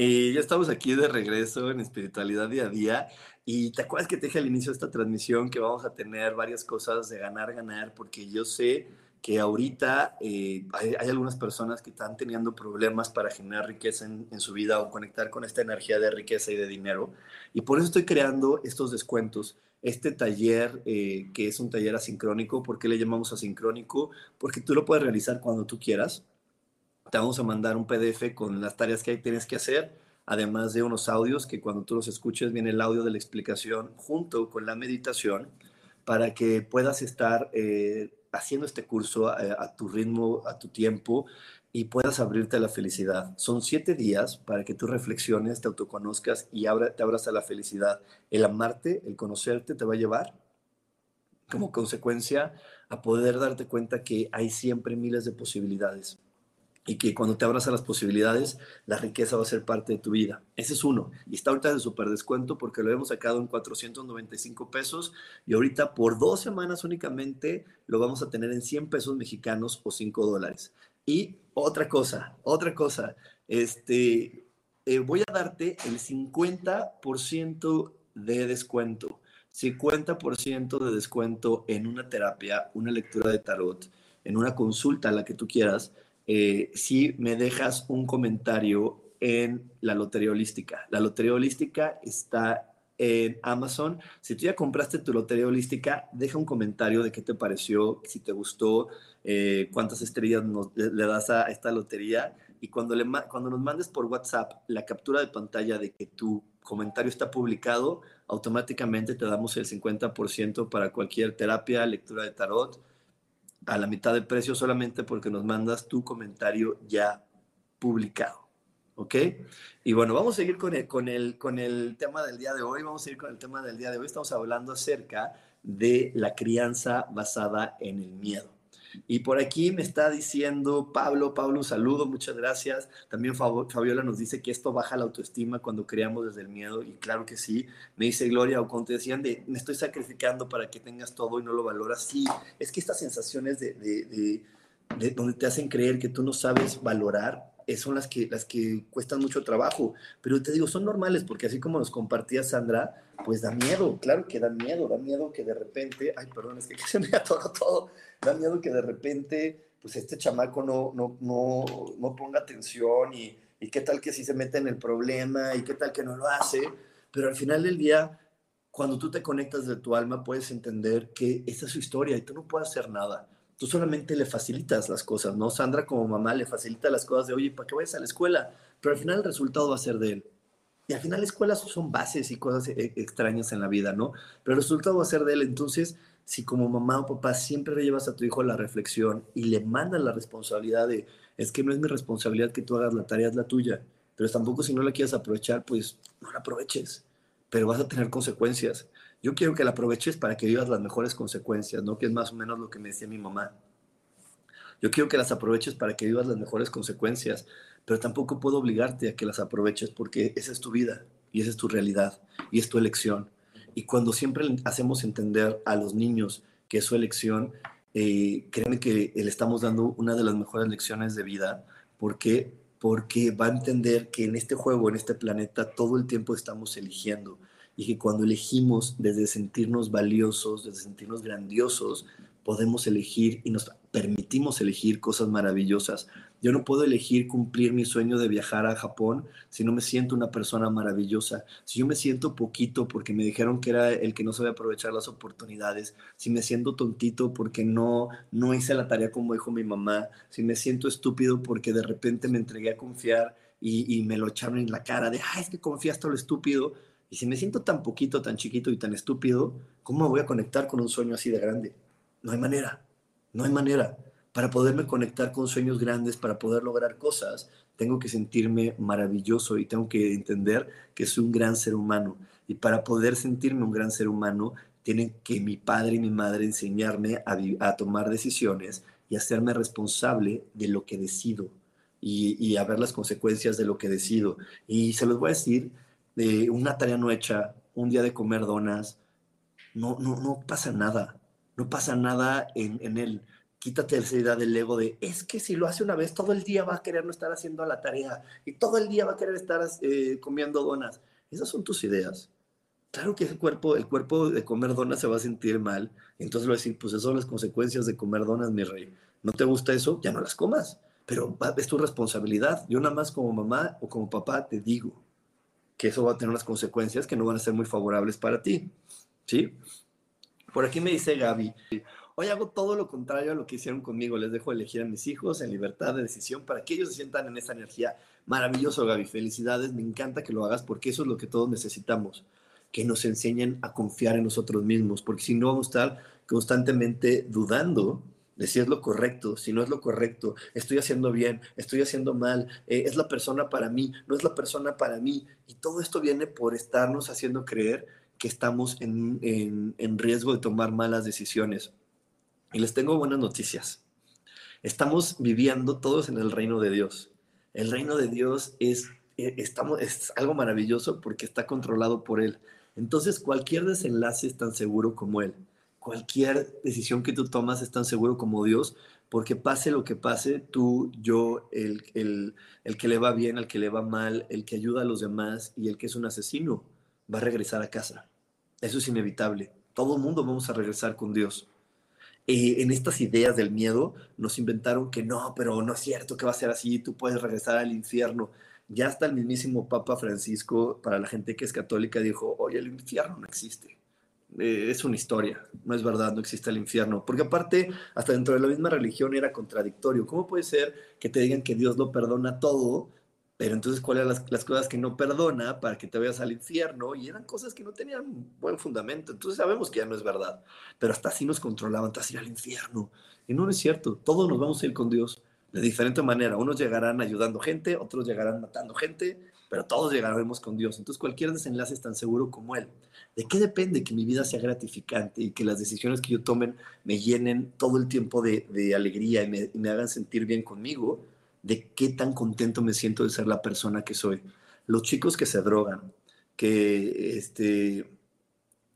Eh, ya estamos aquí de regreso en Espiritualidad Día a Día. Y te acuerdas que te dije al inicio de esta transmisión que vamos a tener varias cosas de ganar, ganar, porque yo sé que ahorita eh, hay, algunas personas que están teniendo problemas para generar riqueza en, su vida o conectar con esta energía de riqueza y de dinero. Y por eso estoy creando estos descuentos. Este taller, eh, que es un taller asincrónico, ¿por qué le llamamos asincrónico? Porque tú lo puedes realizar cuando tú quieras te vamos a mandar un PDF con las tareas que tienes que hacer, además de unos audios que cuando tú los escuches viene el audio de la explicación junto con la meditación para que puedas estar eh, haciendo este curso a, a, tu ritmo, a tu tiempo y puedas abrirte a la felicidad. Son siete días para que tú reflexiones, te autoconozcas y abra, te abras a la felicidad. El amarte, el conocerte te va a llevar como consecuencia a poder darte cuenta que hay siempre miles de posibilidades y que cuando te abras a las posibilidades, la riqueza va a ser parte de tu vida. Ese es uno. Y está ahorita de súper descuento porque lo hemos sacado en 495 pesos y ahorita por dos semanas únicamente lo vamos a tener en 100 pesos mexicanos o 5 dólares. Y otra cosa, otra cosa, este, eh, voy a darte el 50% de descuento. 50% de descuento en una terapia, una lectura de tarot, en una consulta, la que tú quieras eh, si me dejas un comentario en la Lotería Holística. La Lotería Holística está en Amazon. Si tú ya compraste tu Lotería Holística, deja un comentario de qué te pareció, si te gustó, eh, cuántas estrellas le, das a esta lotería. Y cuando, nos mandes por WhatsApp la captura de pantalla de que tu comentario está publicado, automáticamente te damos el 50% para cualquier terapia, lectura de tarot a la mitad de precio solamente porque nos mandas tu comentario ya publicado. ¿Ok? Y bueno, vamos a seguir con el, con, el, con el tema del día de hoy. Vamos a seguir con el tema del día de hoy. Estamos hablando acerca de la crianza basada en el miedo. Y por aquí me está diciendo Pablo, Pablo, un saludo, muchas gracias. También Fabiola nos dice que esto baja la autoestima cuando creamos desde el miedo, y claro que sí. Me dice Gloria, o cuando te decían de me estoy sacrificando para que tengas todo y no lo valoras, sí, es que estas sensaciones de, donde te hacen creer que tú no sabes valorar, son las que, las que cuestan mucho trabajo. Pero te digo, son normales, porque así como nos compartía Sandra, pues da miedo, claro que da miedo, da miedo que de repente, ay, perdón, es que se me atoró todo da miedo que de repente, pues este chamaco no, no, no, no ponga atención y, y qué tal que si se mete en el problema y qué tal que no lo hace, pero al final del día, cuando tú te conectas de tu alma, puedes entender que esta es su historia y tú no puedes hacer nada. Tú solamente le facilitas las cosas, ¿no? Sandra como mamá le facilita las cosas de, oye, ¿para qué vayas a la escuela? Pero al final el resultado va a ser de él. Y al final las escuelas son bases y cosas e, extrañas en la vida, ¿no? Pero el resultado va a ser de él. Entonces, si como mamá o papá siempre le llevas a tu hijo la reflexión y le mandas la responsabilidad de, es que no es mi responsabilidad que tú hagas la tarea, es la tuya, pero tampoco si no la quieres aprovechar, pues no la aproveches, pero vas a tener consecuencias. Yo quiero que la aproveches para que vivas las mejores consecuencias, ¿no? Que es más o menos lo que me decía mi mamá. Yo quiero que las aproveches para que vivas las mejores consecuencias, pero tampoco puedo obligarte a que las aproveches porque esa es tu vida y esa es tu realidad y es tu elección. Y cuando siempre hacemos entender a los niños que es su elección, eh, créeme que le estamos dando una de las mejores lecciones de vida. porque Porque va a entender que en este juego, en este planeta, todo el tiempo estamos eligiendo y que cuando elegimos desde sentirnos valiosos, desde sentirnos grandiosos, podemos elegir y nos permitimos elegir cosas maravillosas. Yo no puedo elegir cumplir mi sueño de viajar a Japón si no me siento una persona maravillosa. Si yo me siento poquito porque me dijeron que era el que no sabe aprovechar las oportunidades, si me siento tontito porque no no hice la tarea como dijo mi mamá, si me siento estúpido porque de repente me entregué a confiar y, me lo echaron en la cara de, ay, es que confiaste a lo estúpido, y si me siento tan poquito, tan chiquito y tan estúpido, ¿cómo voy a conectar con un sueño así de grande? No hay manera, no hay manera. Para poderme conectar con sueños grandes, para poder lograr cosas, tengo que sentirme maravilloso y tengo que entender que soy un gran ser humano. Y para poder sentirme un gran ser humano, tienen que mi padre y mi madre enseñarme a, a tomar decisiones y hacerme responsable de lo que decido y, y a ver las consecuencias de lo que decido. Y se los voy a decir de una tarea no hecha, un día de comer donas, no, no, no pasa nada, no pasa nada en, en él. Quítate esa idea del ego de, es que si lo hace una vez, todo el día va a querer no estar haciendo la tarea y todo el día va a querer estar eh, comiendo donas. Esas son tus ideas. Claro que el cuerpo, el cuerpo de comer donas se va a sentir mal. Entonces a decir, pues esas son las consecuencias de comer donas, mi rey. ¿No te gusta eso? Ya no las comas. Pero es tu responsabilidad. Yo nada más como mamá o como papá te digo, que eso va a tener unas consecuencias que no van a ser muy favorables para ti. ¿Sí? Por aquí me dice Gaby, hoy hago todo lo contrario a lo que hicieron conmigo. Les dejo elegir a mis hijos en libertad de decisión para que ellos se sientan en esa energía. Maravilloso, Gaby. Felicidades. Me encanta que lo hagas porque eso es lo que todos necesitamos. Que nos enseñen a confiar en nosotros mismos. Porque si no, vamos a estar constantemente dudando de si es lo correcto, si no es lo correcto, estoy haciendo bien, estoy haciendo mal, eh, es la persona para mí, no es la persona para mí. Y todo esto viene por estarnos haciendo creer que estamos en, en riesgo de tomar malas decisiones. Y les tengo buenas noticias. Estamos viviendo todos en el reino de Dios. El reino de Dios es, eh, estamos, es algo maravilloso porque está controlado por Él. Entonces cualquier desenlace es tan seguro como Él cualquier decisión que tú tomas es tan seguro como Dios, porque pase lo que pase, tú, yo, el, el, el, que le va bien, el que le va mal, el que ayuda a los demás y el que es un asesino, va a regresar a casa. Eso es inevitable. Todo el mundo vamos a regresar con Dios. Eh, en estas ideas del miedo nos inventaron que no, pero no es cierto que va a ser así, tú puedes regresar al infierno. Ya hasta el mismísimo Papa Francisco, para la gente que es católica, dijo, oye, el infierno no existe eh, es una historia, no es verdad, no existe el infierno. Porque aparte, hasta dentro de la misma religión era contradictorio. ¿Cómo puede ser que te digan que Dios lo perdona todo, pero entonces cuáles eran las, cosas que no perdona para que te vayas al infierno? Y eran cosas que no tenían buen fundamento. Entonces sabemos que ya no es verdad. Pero hasta así nos controlaban, te vas a ir al infierno. Y no, no es cierto, todos nos vamos a ir con Dios de diferente manera. Unos llegarán ayudando gente, otros llegarán matando gente, pero todos llegaremos con Dios. Entonces cualquier desenlace es tan seguro como Él. ¿De qué depende que mi vida sea gratificante y que las decisiones que yo tomen me llenen todo el tiempo de, alegría y me, hagan sentir bien conmigo? ¿De qué tan contento me siento de ser la persona que soy? Los chicos que se drogan, que, este,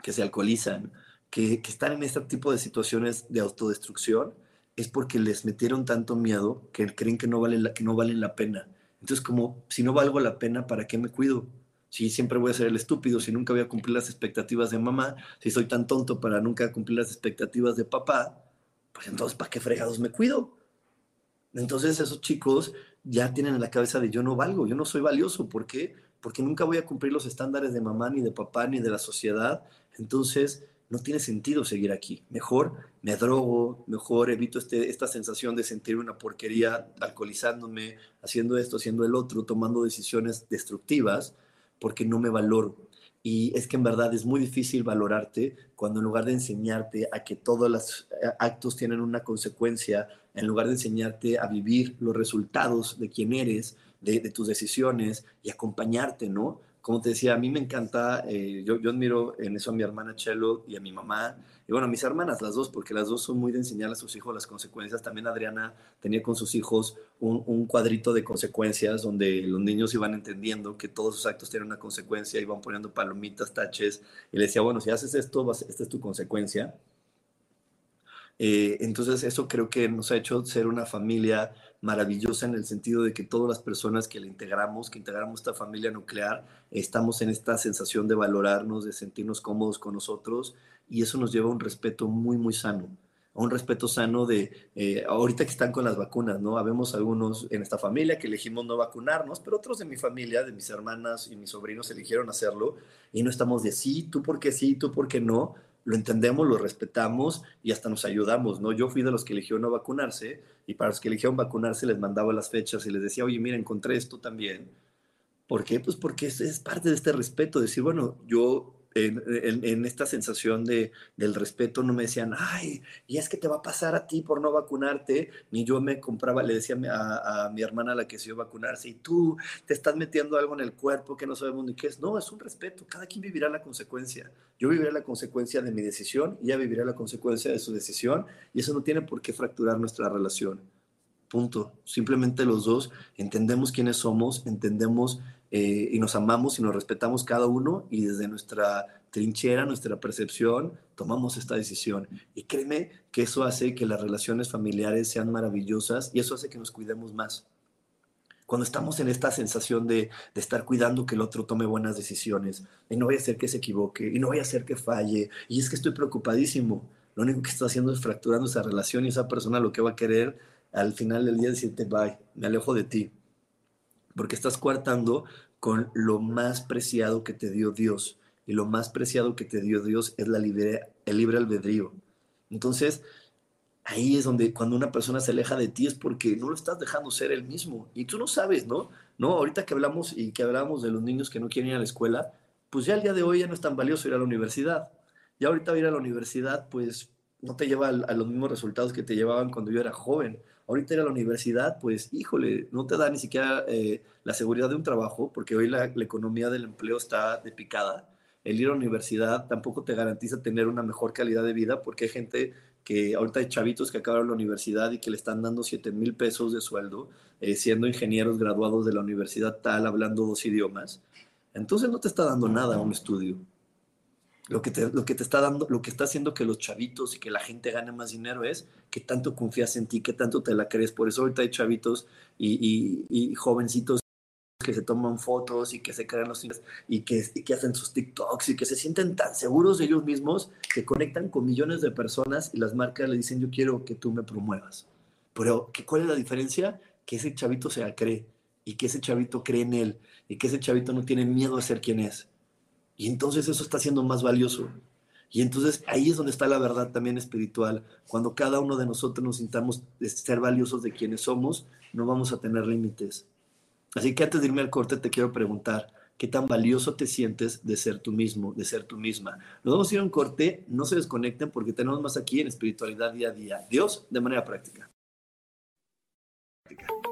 que se alcoholizan, que, que están en este tipo de situaciones de autodestrucción, es porque les metieron tanto miedo que creen que no, vale la, que no valen la pena entonces, como si no valgo la pena, ¿para qué me cuido? Si siempre voy a ser el estúpido, si nunca voy a cumplir las expectativas de mamá, si soy tan tonto para nunca cumplir las expectativas de papá, pues entonces, ¿para qué fregados me cuido? Entonces, esos chicos ya tienen en la cabeza de yo no valgo, yo no soy valioso. ¿Por qué? Porque nunca voy a cumplir los estándares de mamá, ni de papá, ni de la sociedad. Entonces, no tiene sentido seguir aquí. Mejor me drogo, mejor evito este, esta sensación de sentir una porquería alcoholizándome, haciendo esto, haciendo el otro, tomando decisiones destructivas, porque no me valoro. Y es que en verdad es muy difícil valorarte cuando en lugar de enseñarte a que todos los eh, actos tienen una consecuencia, en lugar de enseñarte a vivir los resultados de quién eres, de, tus decisiones y acompañarte, ¿no? como te decía, a mí me encanta, eh, yo, yo, admiro en eso a mi hermana Chelo y a mi mamá, bueno, mis hermanas, las dos, porque las dos son muy de enseñar a sus hijos las consecuencias. También Adriana tenía con sus hijos un, cuadrito de consecuencias donde los niños iban entendiendo que todos sus actos tienen una consecuencia, iban poniendo palomitas, taches, y le decía, bueno, si haces esto, esta es tu consecuencia. Eh, entonces eso creo que nos ha hecho ser una familia maravillosa en el sentido de que todas las personas que la integramos, que integramos esta familia nuclear, estamos en esta sensación de valorarnos, de sentirnos cómodos con nosotros y eso nos lleva a un respeto muy, muy sano a un respeto sano de, eh, ahorita que están con las vacunas, ¿no? Habemos algunos en esta familia que elegimos no vacunarnos, pero otros de mi familia, de mis hermanas y mis sobrinos eligieron hacerlo y no estamos de sí, tú por qué sí, tú por qué no, lo entendemos, lo respetamos y hasta nos ayudamos, ¿no? Yo fui de los que eligió no vacunarse y para los que eligieron vacunarse les mandaba las fechas y les decía, oye, mira, encontré esto también. ¿Por qué? Pues porque es, es parte de este respeto, decir, bueno, yo en, esta sensación de, del respeto no me decían, ay, y es que te va a pasar a ti por no vacunarte, ni yo me compraba, le decía a, mi hermana la que se a vacunarse, y tú te estás metiendo algo en el cuerpo que no sabemos ni qué es. No, es un respeto, cada quien vivirá la consecuencia. Yo viviré la consecuencia de mi decisión, y ella vivirá la consecuencia de su decisión, y eso no tiene por qué fracturar nuestra relación. Punto. Simplemente los dos entendemos quiénes somos, entendemos eh, y nos amamos y nos respetamos cada uno y desde nuestra trinchera, nuestra percepción, tomamos esta decisión. Y créeme que eso hace que las relaciones familiares sean maravillosas y eso hace que nos cuidemos más. Cuando estamos en esta sensación de, de estar cuidando que el otro tome buenas decisiones, y no voy a hacer que se equivoque, y no voy a hacer que falle, y es que estoy preocupadísimo, lo único que está haciendo es fracturando esa relación y esa persona lo que va a querer al final del día es decirte, bye, me alejo de ti porque estás coartando con lo más preciado que te dio Dios. Y lo más preciado que te dio Dios es la libre, el libre albedrío. Entonces, ahí es donde cuando una persona se aleja de ti es porque no lo estás dejando ser él mismo. Y tú no sabes, ¿no? No, ahorita que hablamos y que hablamos de los niños que no quieren ir a la escuela, pues ya el día de hoy ya no es tan valioso ir a la universidad. Ya ahorita ir a la universidad, pues no te lleva a, a los mismos resultados que te llevaban cuando yo era joven. Ahorita ir a la universidad, pues híjole, no te da ni siquiera eh, la seguridad de un trabajo, porque hoy la, economía del empleo está de picada. El ir a la universidad tampoco te garantiza tener una mejor calidad de vida, porque hay gente que ahorita hay chavitos que acabaron la universidad y que le están dando 7 mil pesos de sueldo, eh, siendo ingenieros graduados de la universidad tal, hablando dos idiomas. Entonces no te está dando nada un estudio lo que, te, lo que te está dando, lo que está haciendo que los chavitos y que la gente gane más dinero es que tanto confías en ti, que tanto te la crees. Por eso ahorita hay chavitos y, y, jovencitos que se toman fotos y que se crean los y que, y que hacen sus TikToks y que se sienten tan seguros de ellos mismos que conectan con millones de personas y las marcas le dicen yo quiero que tú me promuevas. Pero ¿cuál es la diferencia? Que ese chavito se la cree y que ese chavito cree en él y que ese chavito no tiene miedo a ser quien es y entonces eso está siendo más valioso. Y entonces ahí es donde está la verdad también espiritual. Cuando cada uno de nosotros nos sintamos ser valiosos de quienes somos, no vamos a tener límites. Así que antes de irme al corte te quiero preguntar, ¿qué tan valioso te sientes de ser tú mismo, de ser tú misma? Nos vamos a ir a un corte, no se desconecten porque tenemos más aquí en espiritualidad día a día. Dios de manera práctica. En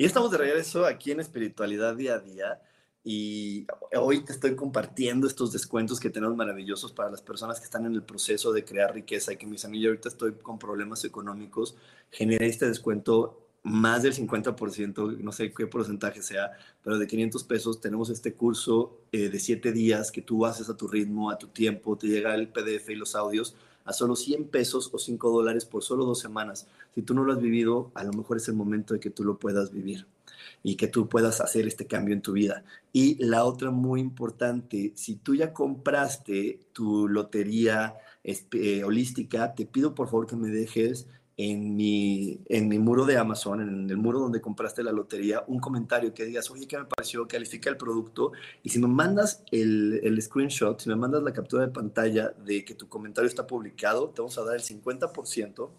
Y estamos de regreso aquí en Espiritualidad Día a Día y hoy te estoy compartiendo estos descuentos que tenemos maravillosos para las personas que están en el proceso de crear riqueza y que mis amigos ahorita estoy con problemas económicos, generé este descuento más del 50%, no sé qué porcentaje sea, pero de 500 pesos. Tenemos este curso eh, de 7 días que tú haces a tu ritmo, a tu tiempo, te llega el PDF y los audios a solo 100 pesos o 5 dólares por solo dos semanas. Si tú no lo has vivido, a lo mejor es el momento de que tú lo puedas vivir y que tú puedas hacer este cambio en tu vida. Y la otra muy importante, si tú ya compraste tu lotería este, holística, te pido por favor que me dejes en mi, en mi muro de Amazon, en el muro donde compraste la lotería, un comentario que digas, oye, ¿qué me pareció? Califica el producto. Y si me mandas el, el, screenshot, si me mandas la captura de pantalla de que tu comentario está publicado, te vamos a dar el 50%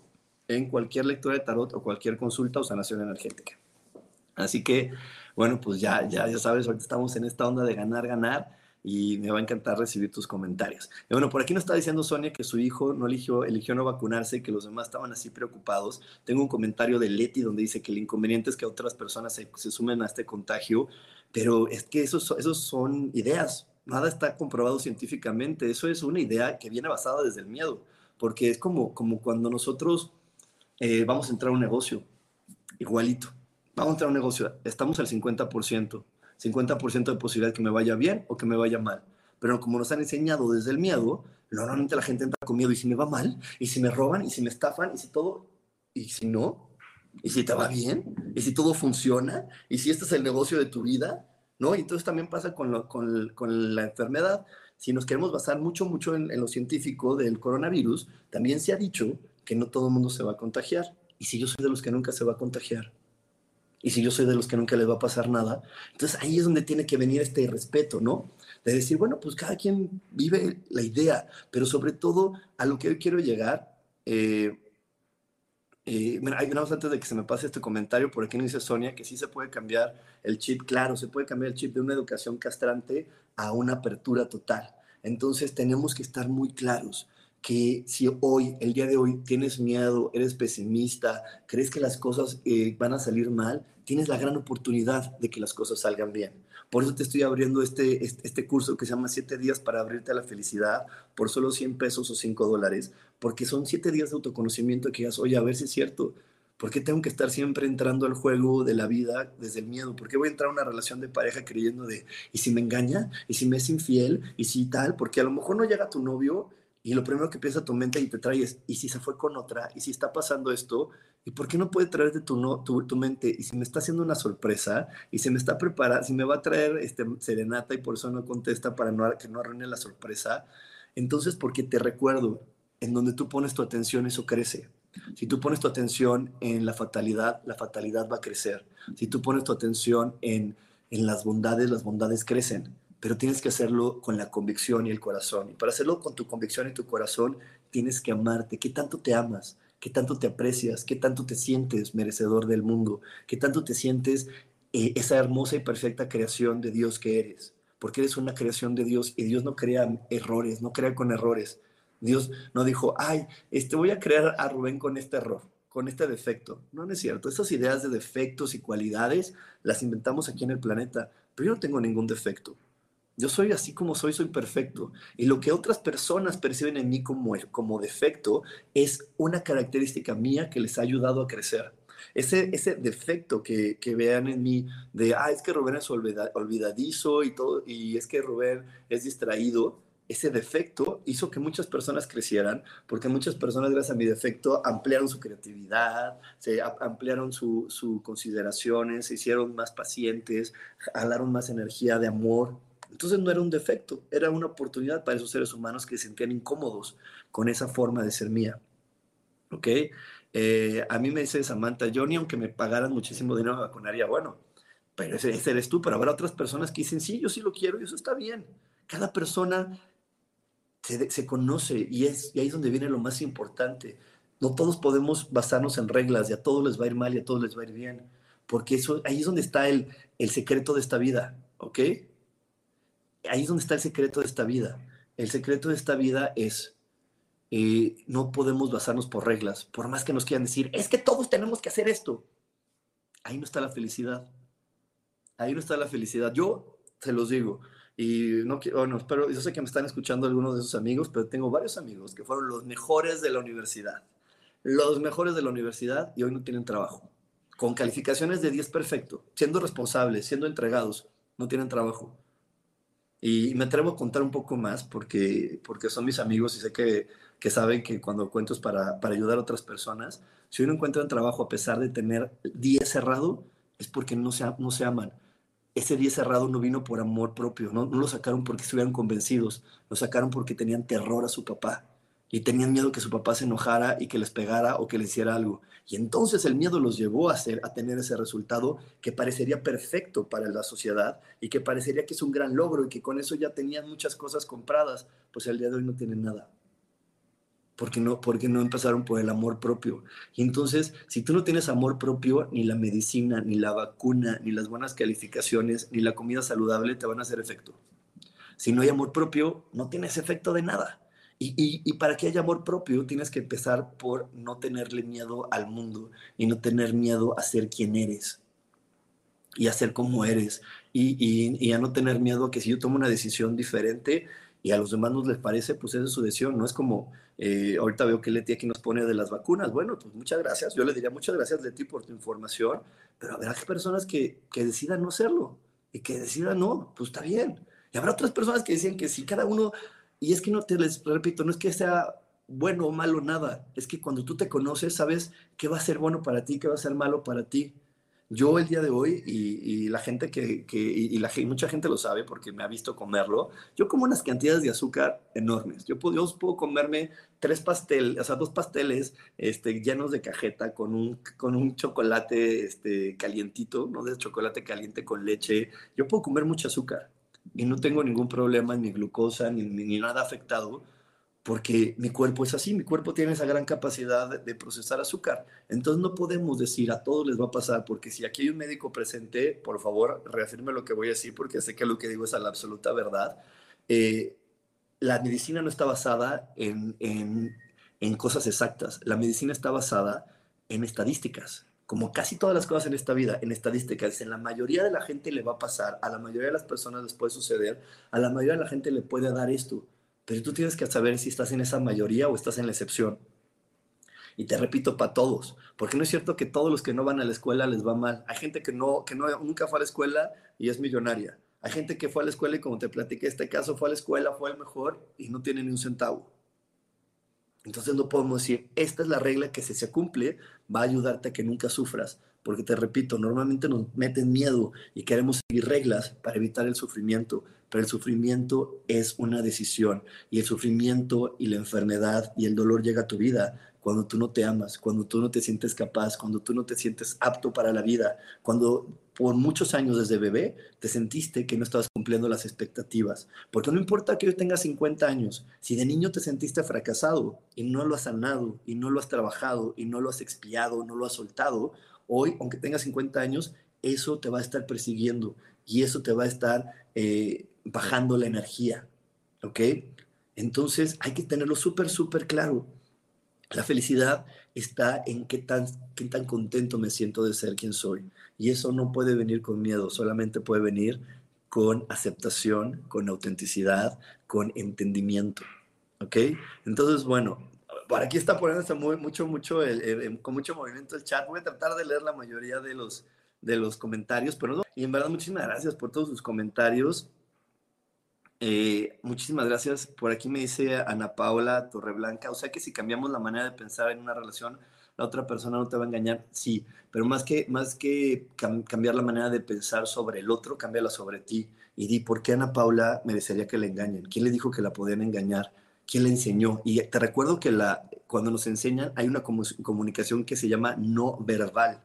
en cualquier lectura de tarot o cualquier consulta o sanación energética. Así que, bueno, pues ya, ya, ya sabes, ahorita estamos en esta onda de ganar, ganar y me va a encantar recibir tus comentarios. Y bueno, por aquí nos está diciendo Sonia que su hijo no eligió, eligió no vacunarse y que los demás estaban así preocupados. Tengo un comentario de Leti donde dice que el inconveniente es que otras personas se, se sumen a este contagio, pero es que esos, esos son ideas, nada está comprobado científicamente, eso es una idea que viene basada desde el miedo, porque es como, como cuando nosotros eh, vamos a entrar a un negocio, igualito, vamos a entrar a un negocio, estamos al 50%, 50% de posibilidad que me vaya bien o que me vaya mal. Pero como nos han enseñado desde el miedo, normalmente la gente entra con miedo y si me va mal, y si me roban, y si me estafan, y si todo, y si no, y si te va bien, y si todo funciona, y si este es el negocio de tu vida, ¿no? Y entonces también pasa con, con, con la enfermedad. Si nos queremos basar mucho, mucho en, en, lo científico del coronavirus, también se ha dicho que no todo el mundo se va a contagiar. Y si yo soy de los que nunca se va a contagiar, y si yo soy de los que nunca les va a pasar nada, entonces ahí es donde tiene que venir este respeto, ¿no? De decir, bueno, pues cada quien vive la idea, pero sobre todo a lo que hoy quiero llegar, eh, eh, hay una antes de que se me pase este comentario, por aquí nos dice Sonia que sí se puede cambiar el chip, claro, se puede cambiar el chip de una educación castrante a una apertura total. Entonces tenemos que estar muy claros que si hoy, el día de hoy, tienes miedo, eres pesimista, crees que las cosas eh, van a salir mal, tienes la gran oportunidad de que las cosas salgan bien. Por eso te estoy abriendo este, este, este curso que se llama 7 días para abrirte a la felicidad por solo 100 pesos o 5 dólares, porque son 7 días de autoconocimiento que digas, oye, a ver si es cierto. ¿Por qué tengo que estar siempre entrando al juego de la vida desde el miedo? ¿Por qué voy a entrar a una relación de pareja creyendo de, ¿y si me engaña? ¿Y si me es infiel? ¿Y si tal? Porque a lo mejor no llega tu novio y lo primero que piensa tu mente y te trae es, ¿y si se fue con otra? ¿Y si está pasando esto? ¿Y por qué no puede traerte tu, no, tu, tu mente? ¿Y si me está haciendo una sorpresa? ¿Y si me está preparando? ¿Si me va a traer este, serenata y por eso no contesta para no, que no arruine la sorpresa? Entonces, porque te recuerdo, en donde tú pones tu atención, eso crece. Si tú pones tu atención en la fatalidad, la fatalidad va a crecer. Si tú pones tu atención en, en las bondades, las bondades crecen pero tienes que hacerlo con la convicción y el corazón. Y para hacerlo con tu convicción y tu corazón, tienes que amarte. ¿Qué tanto te amas? ¿Qué tanto te aprecias? ¿Qué tanto te sientes merecedor del mundo? ¿Qué tanto te sientes eh, esa hermosa y perfecta creación de Dios que eres? Porque eres una creación de Dios y Dios no crea errores, no crea con errores. Dios no dijo, ay, este, voy a crear a Rubén con este error, con este defecto. No, no es cierto. Esas ideas de defectos y cualidades las inventamos aquí en el planeta, pero yo no tengo ningún defecto Yo soy así como soy, soy perfecto. Y lo que otras personas perciben en mí como, como defecto es una característica mía que les ha ayudado a crecer. Ese, ese defecto que, que vean en mí de, ah, es que Rubén es olvidadizo y todo, y es que Rubén es distraído, ese defecto hizo que muchas personas crecieran, porque muchas personas, gracias a mi defecto, ampliaron su creatividad, se ampliaron sus su consideraciones, se hicieron más pacientes, jalaron más energía de amor. Entonces no era un defecto, era una oportunidad para esos seres humanos que se sentían incómodos con esa forma de ser mía. ¿Ok? Eh, a mí me dice Samantha, yo ni aunque me pagaran muchísimo dinero me vacunaría, bueno, pero ese, ese eres tú, pero habrá otras personas que dicen, sí, yo sí lo quiero y eso está bien. Cada persona se, conoce y, es, y ahí es donde viene lo más importante. No todos podemos basarnos en reglas y a todos les va a ir mal y a todos les va a ir bien, porque eso, ahí es donde está el, el secreto de esta vida, ¿ok? Ahí es donde está el secreto de esta vida. El secreto de esta vida es, eh, no podemos basarnos por reglas, por más que nos quieran decir, es que todos tenemos que hacer esto. Ahí no está la felicidad. Ahí no está la felicidad. Yo se los digo, y no quiero, bueno, espero, yo sé que me están escuchando algunos de esos amigos, pero tengo varios amigos que fueron los mejores de la universidad. Los mejores de la universidad y hoy no tienen trabajo. Con calificaciones de 10 perfecto, siendo responsables, siendo entregados, no tienen trabajo. Y me atrevo a contar un poco más porque, porque son mis amigos y sé que, que saben que cuando cuento es para, para ayudar a otras personas. Si uno encuentra un trabajo a pesar de tener 10 cerrado, es porque no se, no aman ese día cerrado no vino por amor propio, ¿no? no lo sacaron porque estuvieran convencidos, lo sacaron porque tenían terror a su papá y tenían miedo que su papá se enojara y que les pegara o que le hiciera algo. Y entonces el miedo los llevó a, hacer, a tener ese resultado que parecería perfecto para la sociedad y que parecería que es un gran logro y que con eso ya tenían muchas cosas compradas, pues el día de hoy no tienen nada porque no, porque no empezaron por el amor propio. Y entonces, si tú no tienes amor propio, ni la medicina, ni la vacuna, ni las buenas calificaciones, ni la comida saludable te van a hacer efecto. Si no hay amor propio, no tienes efecto de nada. Y, y, para que haya amor propio, tienes que empezar por no tenerle miedo al mundo y no tener miedo a ser quien eres y a ser como eres. Y, y, a no tener miedo a que si yo tomo una decisión diferente, y a los demás nos les parece, pues esa es su decisión, no es como, eh, ahorita veo que Leti aquí nos pone de las vacunas, bueno, pues muchas gracias, yo le diría muchas gracias Leti por tu información, pero habrá personas que, que decidan no hacerlo y que decidan no, pues está bien. Y habrá otras personas que decían que si cada uno, y es que no te les repito, no es que sea bueno o malo nada, es que cuando tú te conoces sabes qué va a ser bueno para ti, qué va a ser malo para ti. Yo el día de hoy, y, la gente que, que y, la, mucha gente lo sabe porque me ha visto comerlo, yo como unas cantidades de azúcar enormes. Yo puedo, yo puedo comerme tres pasteles, o sea, dos pasteles este, llenos de cajeta con un, con un chocolate este, calientito, ¿no? De chocolate caliente con leche. Yo puedo comer mucho azúcar y no tengo ningún problema en mi glucosa ni, ni nada afectado porque mi cuerpo es así, mi cuerpo tiene esa gran capacidad de, procesar azúcar. Entonces no podemos decir a todos les va a pasar, porque si aquí hay un médico presente, por favor, reafirme lo que voy a decir, porque sé que lo que digo es a la absoluta verdad. Eh, la medicina no está basada en, en, en cosas exactas, la medicina está basada en estadísticas, como casi todas las cosas en esta vida, en estadísticas, en la mayoría de la gente le va a pasar, a la mayoría de las personas les puede suceder, a la mayoría de la gente le puede dar esto. Pero tú tienes que saber si estás en esa mayoría o estás en la excepción. Y te repito, para todos, porque no es cierto que todos los que no van a la escuela les va mal. Hay gente que, no, que nunca fue a la escuela y es millonaria. Hay gente que fue a la escuela y como te platiqué, este caso fue a la escuela, fue el mejor y no tiene ni un centavo. Entonces no podemos decir, esta es la regla que si se cumple va a ayudarte a que nunca sufras, porque te repito, normalmente nos meten miedo y queremos seguir reglas para evitar el sufrimiento, pero el sufrimiento es una decisión y el sufrimiento y la enfermedad y el dolor llega a tu vida cuando tú no te amas, cuando tú no te sientes capaz, cuando tú no te sientes apto para la vida, cuando por muchos años desde bebé te sentiste que no estabas cumpliendo las expectativas. Porque no importa que hoy tengas 50 años, si de niño te sentiste fracasado y no lo has sanado y no lo has trabajado y no lo has expiado, no lo has soltado, hoy, aunque tengas 50 años, eso te va a estar persiguiendo y eso te va a estar eh, bajando la energía, ¿ok? Entonces hay que tenerlo súper, súper claro. La felicidad está en qué tan, qué tan contento me siento de ser quien soy. Y eso no puede venir con miedo, solamente puede venir con aceptación, con autenticidad, con entendimiento. ¿Ok? Entonces, bueno, por aquí está poniéndose muy, mucho, mucho, con mucho movimiento el chat. Voy a tratar de leer la mayoría de los, de los comentarios, pero no. Y en verdad, muchísimas gracias por todos sus comentarios. Eh, muchísimas gracias. Por aquí me dice Ana Paula Torreblanca. O sea que si cambiamos la manera de pensar en una relación, la otra persona no te va a engañar. Sí, pero más que, más que cambiar la manera de pensar sobre el otro, cámbiala sobre ti. Y di, ¿por qué Ana Paula merecería que le engañen? ¿Quién le dijo que la podían engañar? ¿Quién le enseñó? Y te recuerdo que la, cuando nos enseñan hay una comunicación que se llama no verbal.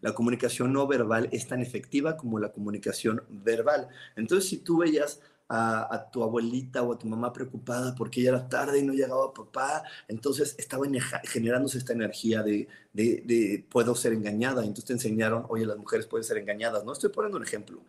La comunicación no verbal es tan efectiva como la comunicación verbal. Entonces, si tú veías a, tu abuelita o a tu mamá preocupada porque ya era tarde y no llegaba papá, entonces estaba generándose esta energía de, de, de puedo ser engañada. Entonces te enseñaron, oye, las mujeres pueden ser engañadas. No estoy poniendo un ejemplo,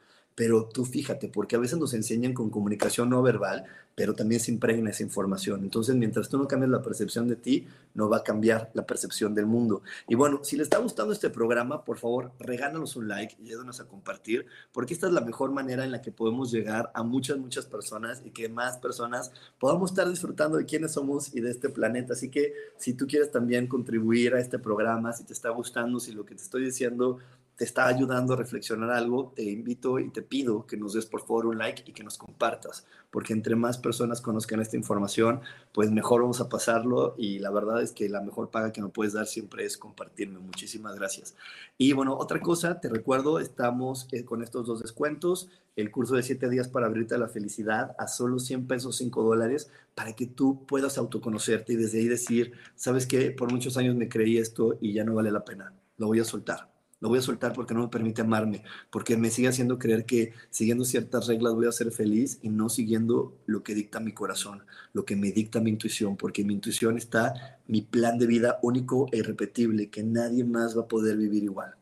pero tú fíjate, porque a veces nos enseñan con comunicación no verbal, pero también se impregna esa información. Entonces, mientras tú no cambies la percepción de ti, no va a cambiar la percepción del mundo. Y bueno, si les está gustando este programa, por favor, regálanos un like y ayúdanos a compartir, porque esta es la mejor manera en la que podemos llegar a muchas, muchas personas y que más personas podamos estar disfrutando de quiénes somos y de este planeta. Así que si tú quieres también contribuir a este programa, si te está gustando, si lo que te estoy diciendo te está ayudando a reflexionar algo, te invito y te pido que nos des por favor un like y que nos compartas, porque entre más personas conozcan esta información, pues mejor vamos a pasarlo y la verdad es que la mejor paga que me puedes dar siempre es compartirme. Muchísimas gracias. Y bueno, otra cosa, te recuerdo, estamos eh, con estos dos descuentos, el curso de 7 días para abrirte a la felicidad a solo 100 pesos, 5 dólares, para que tú puedas autoconocerte y desde ahí decir, sabes que por muchos años me creí esto y ya no vale la pena, lo voy a soltar lo voy a soltar porque no me permite amarme, porque me sigue haciendo creer que siguiendo ciertas reglas voy a ser feliz y no siguiendo lo que dicta mi corazón, lo que me dicta mi intuición, porque mi intuición está mi plan de vida único e irrepetible, que nadie más va a poder vivir igual.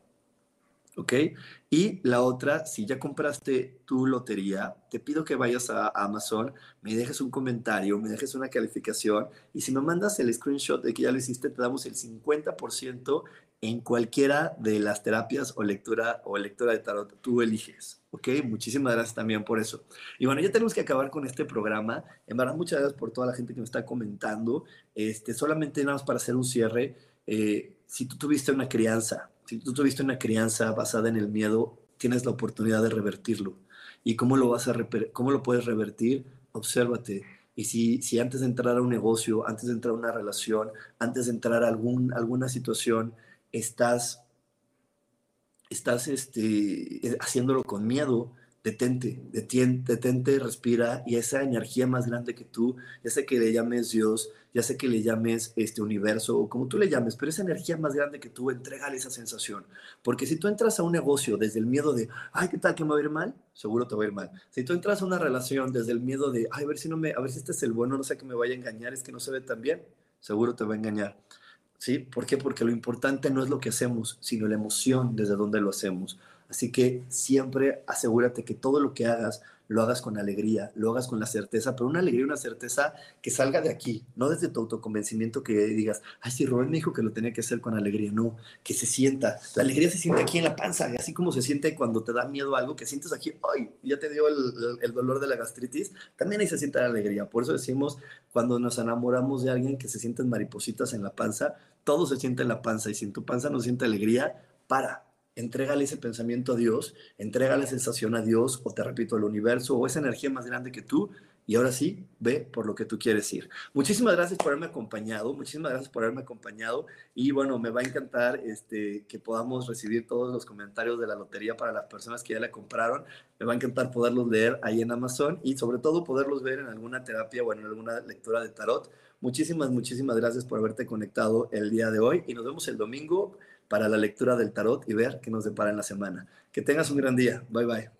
¿Ok? Y la otra, si ya compraste tu lotería, te pido que vayas a Amazon, me dejes un comentario, me dejes una calificación y si me mandas el screenshot de que ya lo hiciste, te damos el 50% en cualquiera de las terapias o lectura o lectura de tarot tú eliges. ¿Ok? Muchísimas gracias también por eso. Y bueno, ya tenemos que acabar con este programa. En verdad, muchas gracias por toda la gente que me está comentando. Este, solamente nada más para hacer un cierre. Eh, si tú tuviste una crianza, si tú tuviste una crianza basada en el miedo, tienes la oportunidad de revertirlo. ¿Y cómo lo vas a cómo lo puedes revertir? Obsérvate. Y si, si antes de entrar a un negocio, antes de entrar a una relación, antes de entrar a algún, alguna situación, estás, estás este, eh, haciéndolo con miedo, detente, detente, detente, respira y esa energía más grande que tú, ya sé que le llames Dios, ya sé que le llames este universo o como tú le llames, pero esa energía más grande que tú, entregale esa sensación. Porque si tú entras a un negocio desde el miedo de, ay, ¿qué tal que me va a ir mal? Seguro te va a ir mal. Si tú entras a una relación desde el miedo de, ay, a ver si no me, a ver si este es el bueno, no sé que me vaya a engañar, es que no se ve tan bien, seguro te va a engañar. ¿Sí? ¿Por qué? Porque lo importante no es lo que hacemos, sino la emoción desde donde lo hacemos. Así que siempre asegúrate que todo lo que hagas lo hagas con alegría, lo hagas con la certeza, pero una alegría, una certeza que salga de aquí, no desde tu autoconvencimiento que digas, ay, sí, Rubén me dijo que lo tenía que hacer con alegría, no, que se sienta. La alegría se siente aquí en la panza, así como se siente cuando te da miedo algo, que sientes aquí, ay, ya te dio el, el dolor de la gastritis, también ahí se siente la alegría. Por eso decimos, cuando nos enamoramos de alguien que se sienten maripositas en la panza, todo se siente en la panza y si en tu panza no siente alegría, para, entrégale ese pensamiento a Dios, entrégale esa sensación a Dios, o te repito, al universo, o esa energía más grande que tú, y ahora sí, ve por lo que tú quieres ir. Muchísimas gracias por haberme acompañado, muchísimas gracias por haberme acompañado, y bueno, me va a encantar este, que podamos recibir todos los comentarios de la lotería para las personas que ya la compraron, me va a encantar poderlos leer ahí en Amazon, y sobre todo poderlos ver en alguna terapia o en alguna lectura de tarot. Muchísimas, muchísimas gracias por haberte conectado el día de hoy, y nos vemos el domingo para la lectura del tarot y ver qué nos depara en la semana. Que tengas un gran día. Bye bye.